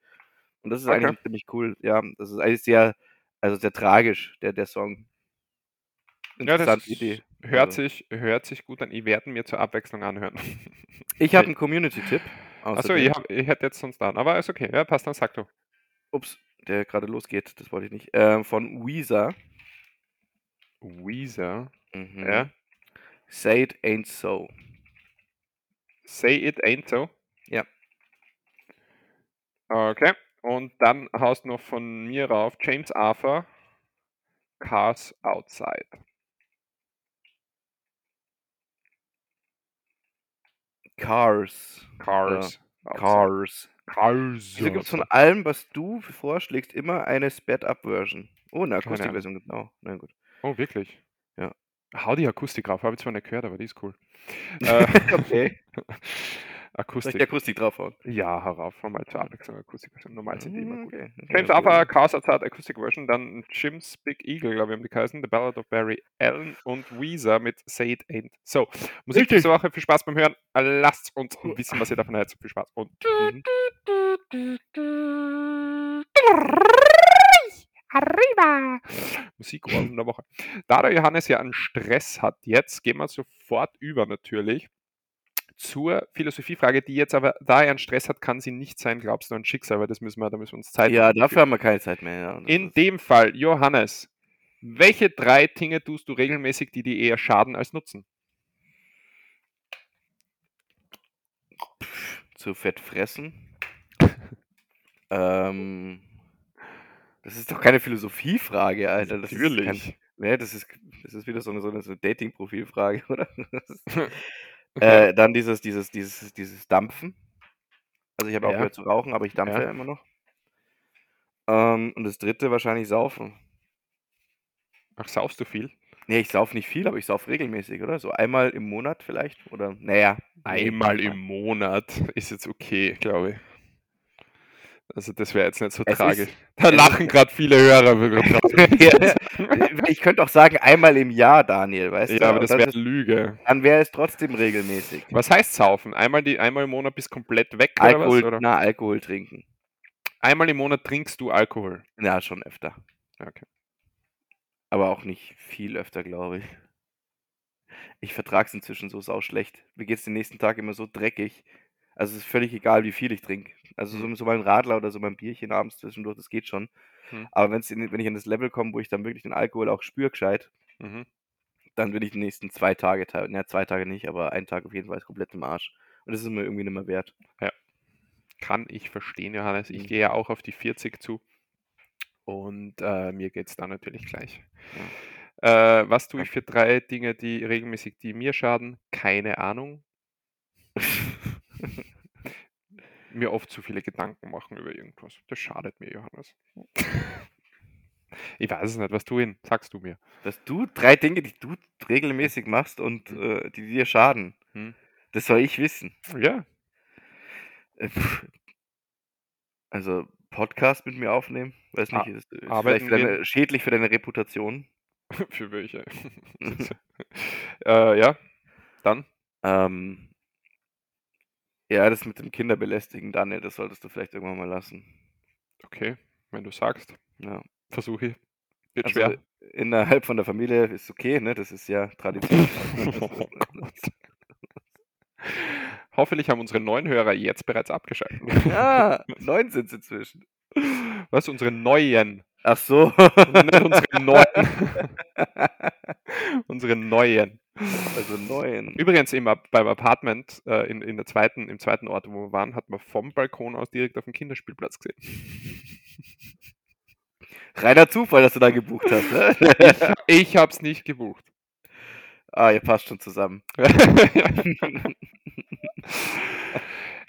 A: Und das ist
B: Okay.
A: eigentlich ziemlich cool. Ja, das ist eigentlich sehr, also sehr tragisch, der, der Song.
B: Ja, das
A: Interessante Idee.
B: hört,
A: Also.
B: sich, hört sich gut an. Ich werde mir zur Abwechslung anhören. (laughs)
A: Ich habe einen Community-Tipp.
B: Achso, ich, hab, ich hätte jetzt sonst an. Aber ist okay. Ja, passt, dann sag du.
A: Ups, der gerade losgeht, das wollte ich nicht. Ähm, von Weezer.
B: Weezer.
A: Mhm.
B: Ja.
A: Say it ain't so.
B: Say it ain't so.
A: Ja.
B: Okay. Und dann haust noch von mir rauf James Arthur. Cars Outside.
A: Cars.
B: Cars. Outside.
A: Cars.
B: Cars.
A: Wieso gibt es von allem, was du vorschlägst, immer eine Sped-Up-Version? Oh, eine Akustikversion, genau. Na gut.
B: Oh, wirklich?
A: Ja.
B: Hau die Akustik drauf. Habe ich zwar nicht gehört, aber die ist cool. (laughs) Äh, (laughs) (laughs)
A: okay. Soll ich
B: Akustik.
A: die Akustik draufhauen?
B: Ja, herauf. Mal zur Abwechslung Akustik. Normal sind die immer
A: Mhm,
B: gut.
A: okay.
B: James Arthur, Cars Outside Acoustic Version, dann Jim's Big Eagle, glaube ich, haben die geheißen, The Ballad of Barry Allen und Weezer mit Say It Ain't. So, Musik
A: Richtig.
B: diese Woche, viel Spaß beim Hören. Lasst uns wissen, was ihr davon haltet. Viel Spaß. Und. Arriba! Musikohren der Woche. Da der Johannes ja einen Stress hat jetzt, gehen wir sofort über natürlich zur Philosophiefrage, die jetzt aber, da er einen Stress hat, kann sie nicht sein, glaubst du, ein Schicksal, weil das müssen wir, da müssen wir uns Zeit
A: Ja, dafür haben wir keine Zeit mehr. Ja.
B: In dem Fall, Johannes, welche drei Dinge tust du regelmäßig, die dir eher schaden als nutzen?
A: zu fett fressen. (laughs) ähm, Das ist doch keine Philosophiefrage, Alter. Das ist kein,
B: Natürlich.
A: ne, das ist, das ist wieder so eine, so eine, so eine Dating-Profilfrage, (laughs) oder? (laughs) Äh, dann dieses, dieses, dieses, dieses Dampfen. Also ich habe
B: Ja.
A: aufgehört zu rauchen, aber ich dampfe
B: Ja.
A: ja immer noch. Ähm, und das dritte wahrscheinlich saufen.
B: Ach, saufst du viel?
A: Nee, ich sauf nicht viel, aber ich sauf regelmäßig, oder? So einmal im Monat vielleicht. Oder, naja.
B: Einmal im Monat ist jetzt okay, glaube ich. Also das wäre jetzt nicht so
A: Es ist-
B: tragisch. (laughs) Da
A: es ist-
B: lachen gerade viele Hörer.
A: Ja, ich könnte auch sagen, einmal im Jahr, Daniel, weißt du?
B: ja, aber das wäre Lüge.
A: dann wäre es trotzdem regelmäßig.
B: Was heißt saufen? Einmal, die, einmal im Monat bist komplett weg oder
A: Alkohol,
B: was? Oder?
A: na, Alkohol trinken.
B: Einmal im Monat trinkst du Alkohol.
A: Ja, schon öfter.
B: Okay.
A: Aber auch nicht viel öfter, glaube ich. Ich vertrag's inzwischen so sau schlecht. Mir geht's den nächsten Tag immer so dreckig. Also es ist völlig egal, wie viel ich trinke. Also so,
B: Hm.
A: so mal ein Radler oder so mal ein Bierchen abends zwischendurch, das geht schon.
B: Hm.
A: Aber wenn's in, wenn ich an das Level komme, wo ich dann wirklich den Alkohol auch spüre gescheit,
B: Mhm.
A: dann bin ich die nächsten zwei Tage, ne, zwei Tage nicht, aber einen Tag auf jeden Fall ist komplett im Arsch. Und das ist mir irgendwie nicht mehr wert.
B: Kann ich verstehen, Johannes. Ich
A: Mhm.
B: gehe ja auch auf die 40 zu. Und äh, mir geht es da natürlich gleich. Äh, was tue ich für drei Dinge, die regelmäßig die mir schaden? Keine Ahnung. (laughs) mir oft zu viele Gedanken machen über irgendwas. Das schadet mir, Johannes. (laughs) ich weiß es nicht. Was tu ihn? Sagst du mir.
A: Dass du drei Dinge, die du regelmäßig machst und äh, die dir schaden,
B: Hm?
A: das soll ich wissen.
B: Ja.
A: Äh. Also Podcast mit mir aufnehmen, weiß nicht, ist, ist
B: arbeiten
A: vielleicht für deine, schädlich für deine Reputation. (laughs)
B: für welche? (laughs) äh, ja. Dann.
A: Ähm, ja, das mit dem Kinderbelästigen, Daniel, das solltest du vielleicht irgendwann mal lassen.
B: Okay. Wenn du sagst,
A: Ja.
B: versuche ich. Wird
A: Also
B: schwer.
A: innerhalb von der Familie ist okay, ne? Das ist ja Tradition. (laughs)
B: Oh Gott. Hoffentlich haben unsere neuen Hörer jetzt bereits abgeschaltet.
A: ja, neun sind inzwischen.
B: Was? Unsere neuen.
A: Ach so.
B: Nicht unsere neuen. (laughs) unsere neuen. (laughs)
A: Also neun.
B: Übrigens im, beim Apartment äh, in, in der zweiten, im zweiten Ort, wo wir waren, hat man vom Balkon aus direkt auf den Kinderspielplatz gesehen. (laughs)
A: Reiner Zufall, dass du da gebucht hast, ne? (laughs)
B: Ich hab's nicht gebucht.
A: ah, ihr passt schon zusammen.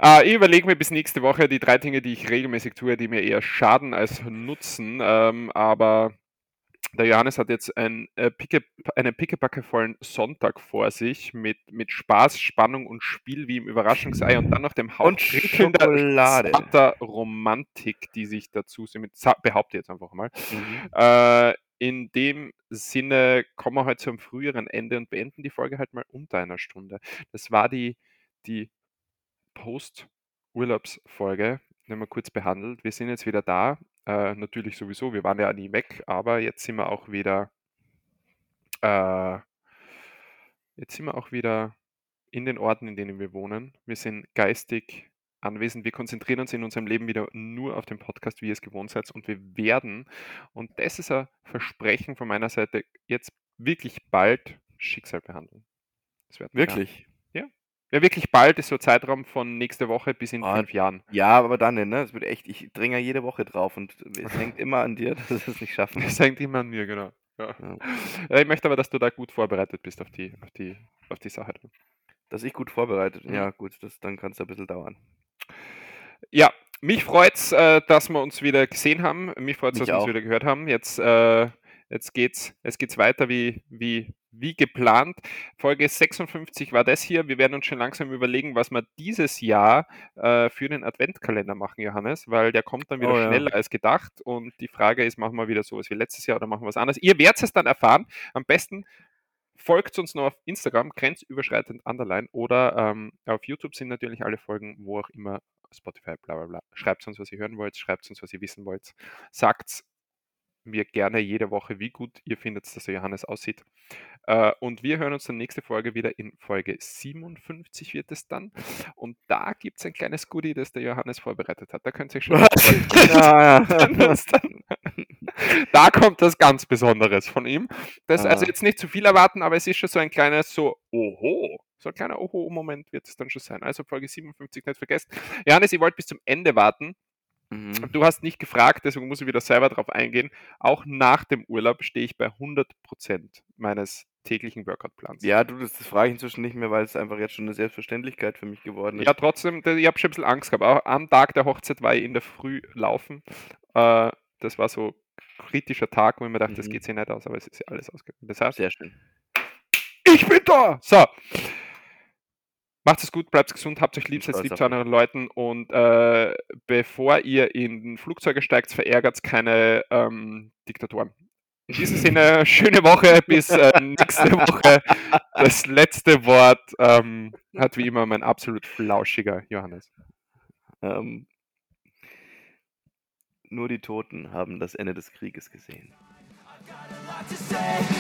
B: Ah, ich überlege mir bis nächste Woche die drei Dinge, die ich regelmäßig tue, die mir eher schaden als nutzen. Ähm, aber der Johannes hat jetzt ein, äh, picke, einen pickepackevollen Sonntag vor sich mit, mit Spaß, Spannung und Spiel wie im Überraschungsei und dann noch dem Hauch
A: Und
B: prickelnder,
A: Schokolade.
B: zarter Romantik, die sich dazu mit behaupte jetzt einfach mal.
A: Mhm.
B: Äh, in dem Sinne kommen wir heute zum früheren Ende und beenden die Folge halt mal unter einer Stunde. Das war die, die Post-Urlaubsfolge, wir kurz behandelt. Wir sind jetzt wieder da. Äh, natürlich sowieso, wir waren ja nie weg, aber jetzt sind wir auch wieder, äh, jetzt sind wir auch wieder in den Orten, in denen wir wohnen. Wir sind geistig anwesend. Wir konzentrieren uns in unserem Leben wieder nur auf den Podcast, wie ihr es gewohnt seid. Und wir werden, und das ist ein Versprechen von meiner Seite, jetzt wirklich bald Schicksal behandeln.
A: Wirklich?
B: Ja, wirklich bald ist so ein Zeitraum von nächste Woche bis in
A: Ah,
B: fünf Jahren.
A: Ja, aber dann, ne? Es wird echt, ich dringe ja jede Woche drauf und es hängt (laughs) immer an dir, dass wir es nicht schaffen.
B: Das hängt immer an mir, genau. Ja.
A: Ja.
B: Ich möchte aber, dass du da gut vorbereitet bist auf die, auf die, auf die Sache.
A: Dass ich gut vorbereitet.
B: Mhm.
A: Ja, gut, das, dann kann es ein bisschen dauern.
B: Ja, mich freut's, äh, dass wir uns wieder gesehen haben. Mich freut's,
A: Mich
B: dass wir uns
A: auch.
B: wieder gehört haben. Jetzt, äh, jetzt geht's, es geht's weiter wie, wie, wie geplant. Folge 56 war das hier. Wir werden uns schon langsam überlegen, was wir dieses Jahr äh, für den Adventkalender machen, Johannes, weil der kommt dann wieder
A: Oh ja.
B: schneller als gedacht. Und die Frage ist, machen wir wieder sowas wie letztes Jahr oder machen wir was anderes? Ihr werdet es dann erfahren. Am besten folgt uns noch auf Instagram, grenzüberschreitend underline oder ähm, auf YouTube sind natürlich alle Folgen, wo auch immer, Spotify, bla bla bla. Schreibt uns, was ihr hören wollt, schreibt uns, was ihr wissen wollt. Sagt mir gerne jede Woche, wie gut ihr findet, dass der Johannes aussieht. Äh, und wir hören uns dann nächste Folge wieder in Folge 57 wird es dann. Und da gibt es ein kleines Goodie, das der Johannes vorbereitet hat. Da könnt ihr euch schon (laughs)
A: ja, (laughs) (laughs)
B: da kommt das ganz Besonderes von ihm. Das also
A: Ah.
B: jetzt nicht zu viel erwarten, aber es ist schon so ein kleines so Oho. So ein kleiner Oho-Moment wird es dann schon sein. Also Folge 57 nicht vergessen. Johannes, ich wollte bis zum Ende warten,
A: Mhm.
B: Du hast nicht gefragt, deswegen muss ich wieder selber darauf eingehen. Auch nach dem Urlaub stehe ich bei 100% meines täglichen Workout-Plans.
A: Ja, du, das, das frage ich inzwischen nicht mehr, weil es einfach jetzt schon eine Selbstverständlichkeit für mich geworden ist.
B: Ja, trotzdem, ich habe schon ein bisschen Angst gehabt. Auch am Tag der Hochzeit war ich in der Früh laufen. Äh, das war so ein kritischer Tag, wo ich mir dachte, das
A: Mhm.
B: geht sich nicht aus, aber es ist ja alles ausgegangen. Das heißt,
A: Sehr schön.
B: ich bin da! So. Macht es gut, bleibt gesund, habt euch lieb, seid lieb zu anderen Leuten und äh, bevor ihr in Flugzeuge steigt, verärgert keine ähm, Diktatoren. In diesem (laughs) Sinne, schöne Woche, bis äh, nächste Woche. Das letzte Wort ähm, hat wie immer mein absolut flauschiger Johannes.
A: Ähm, nur die Toten haben das Ende des Krieges gesehen.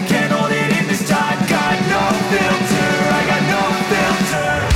D: Can't hold it in this time, got no filter, I got no filter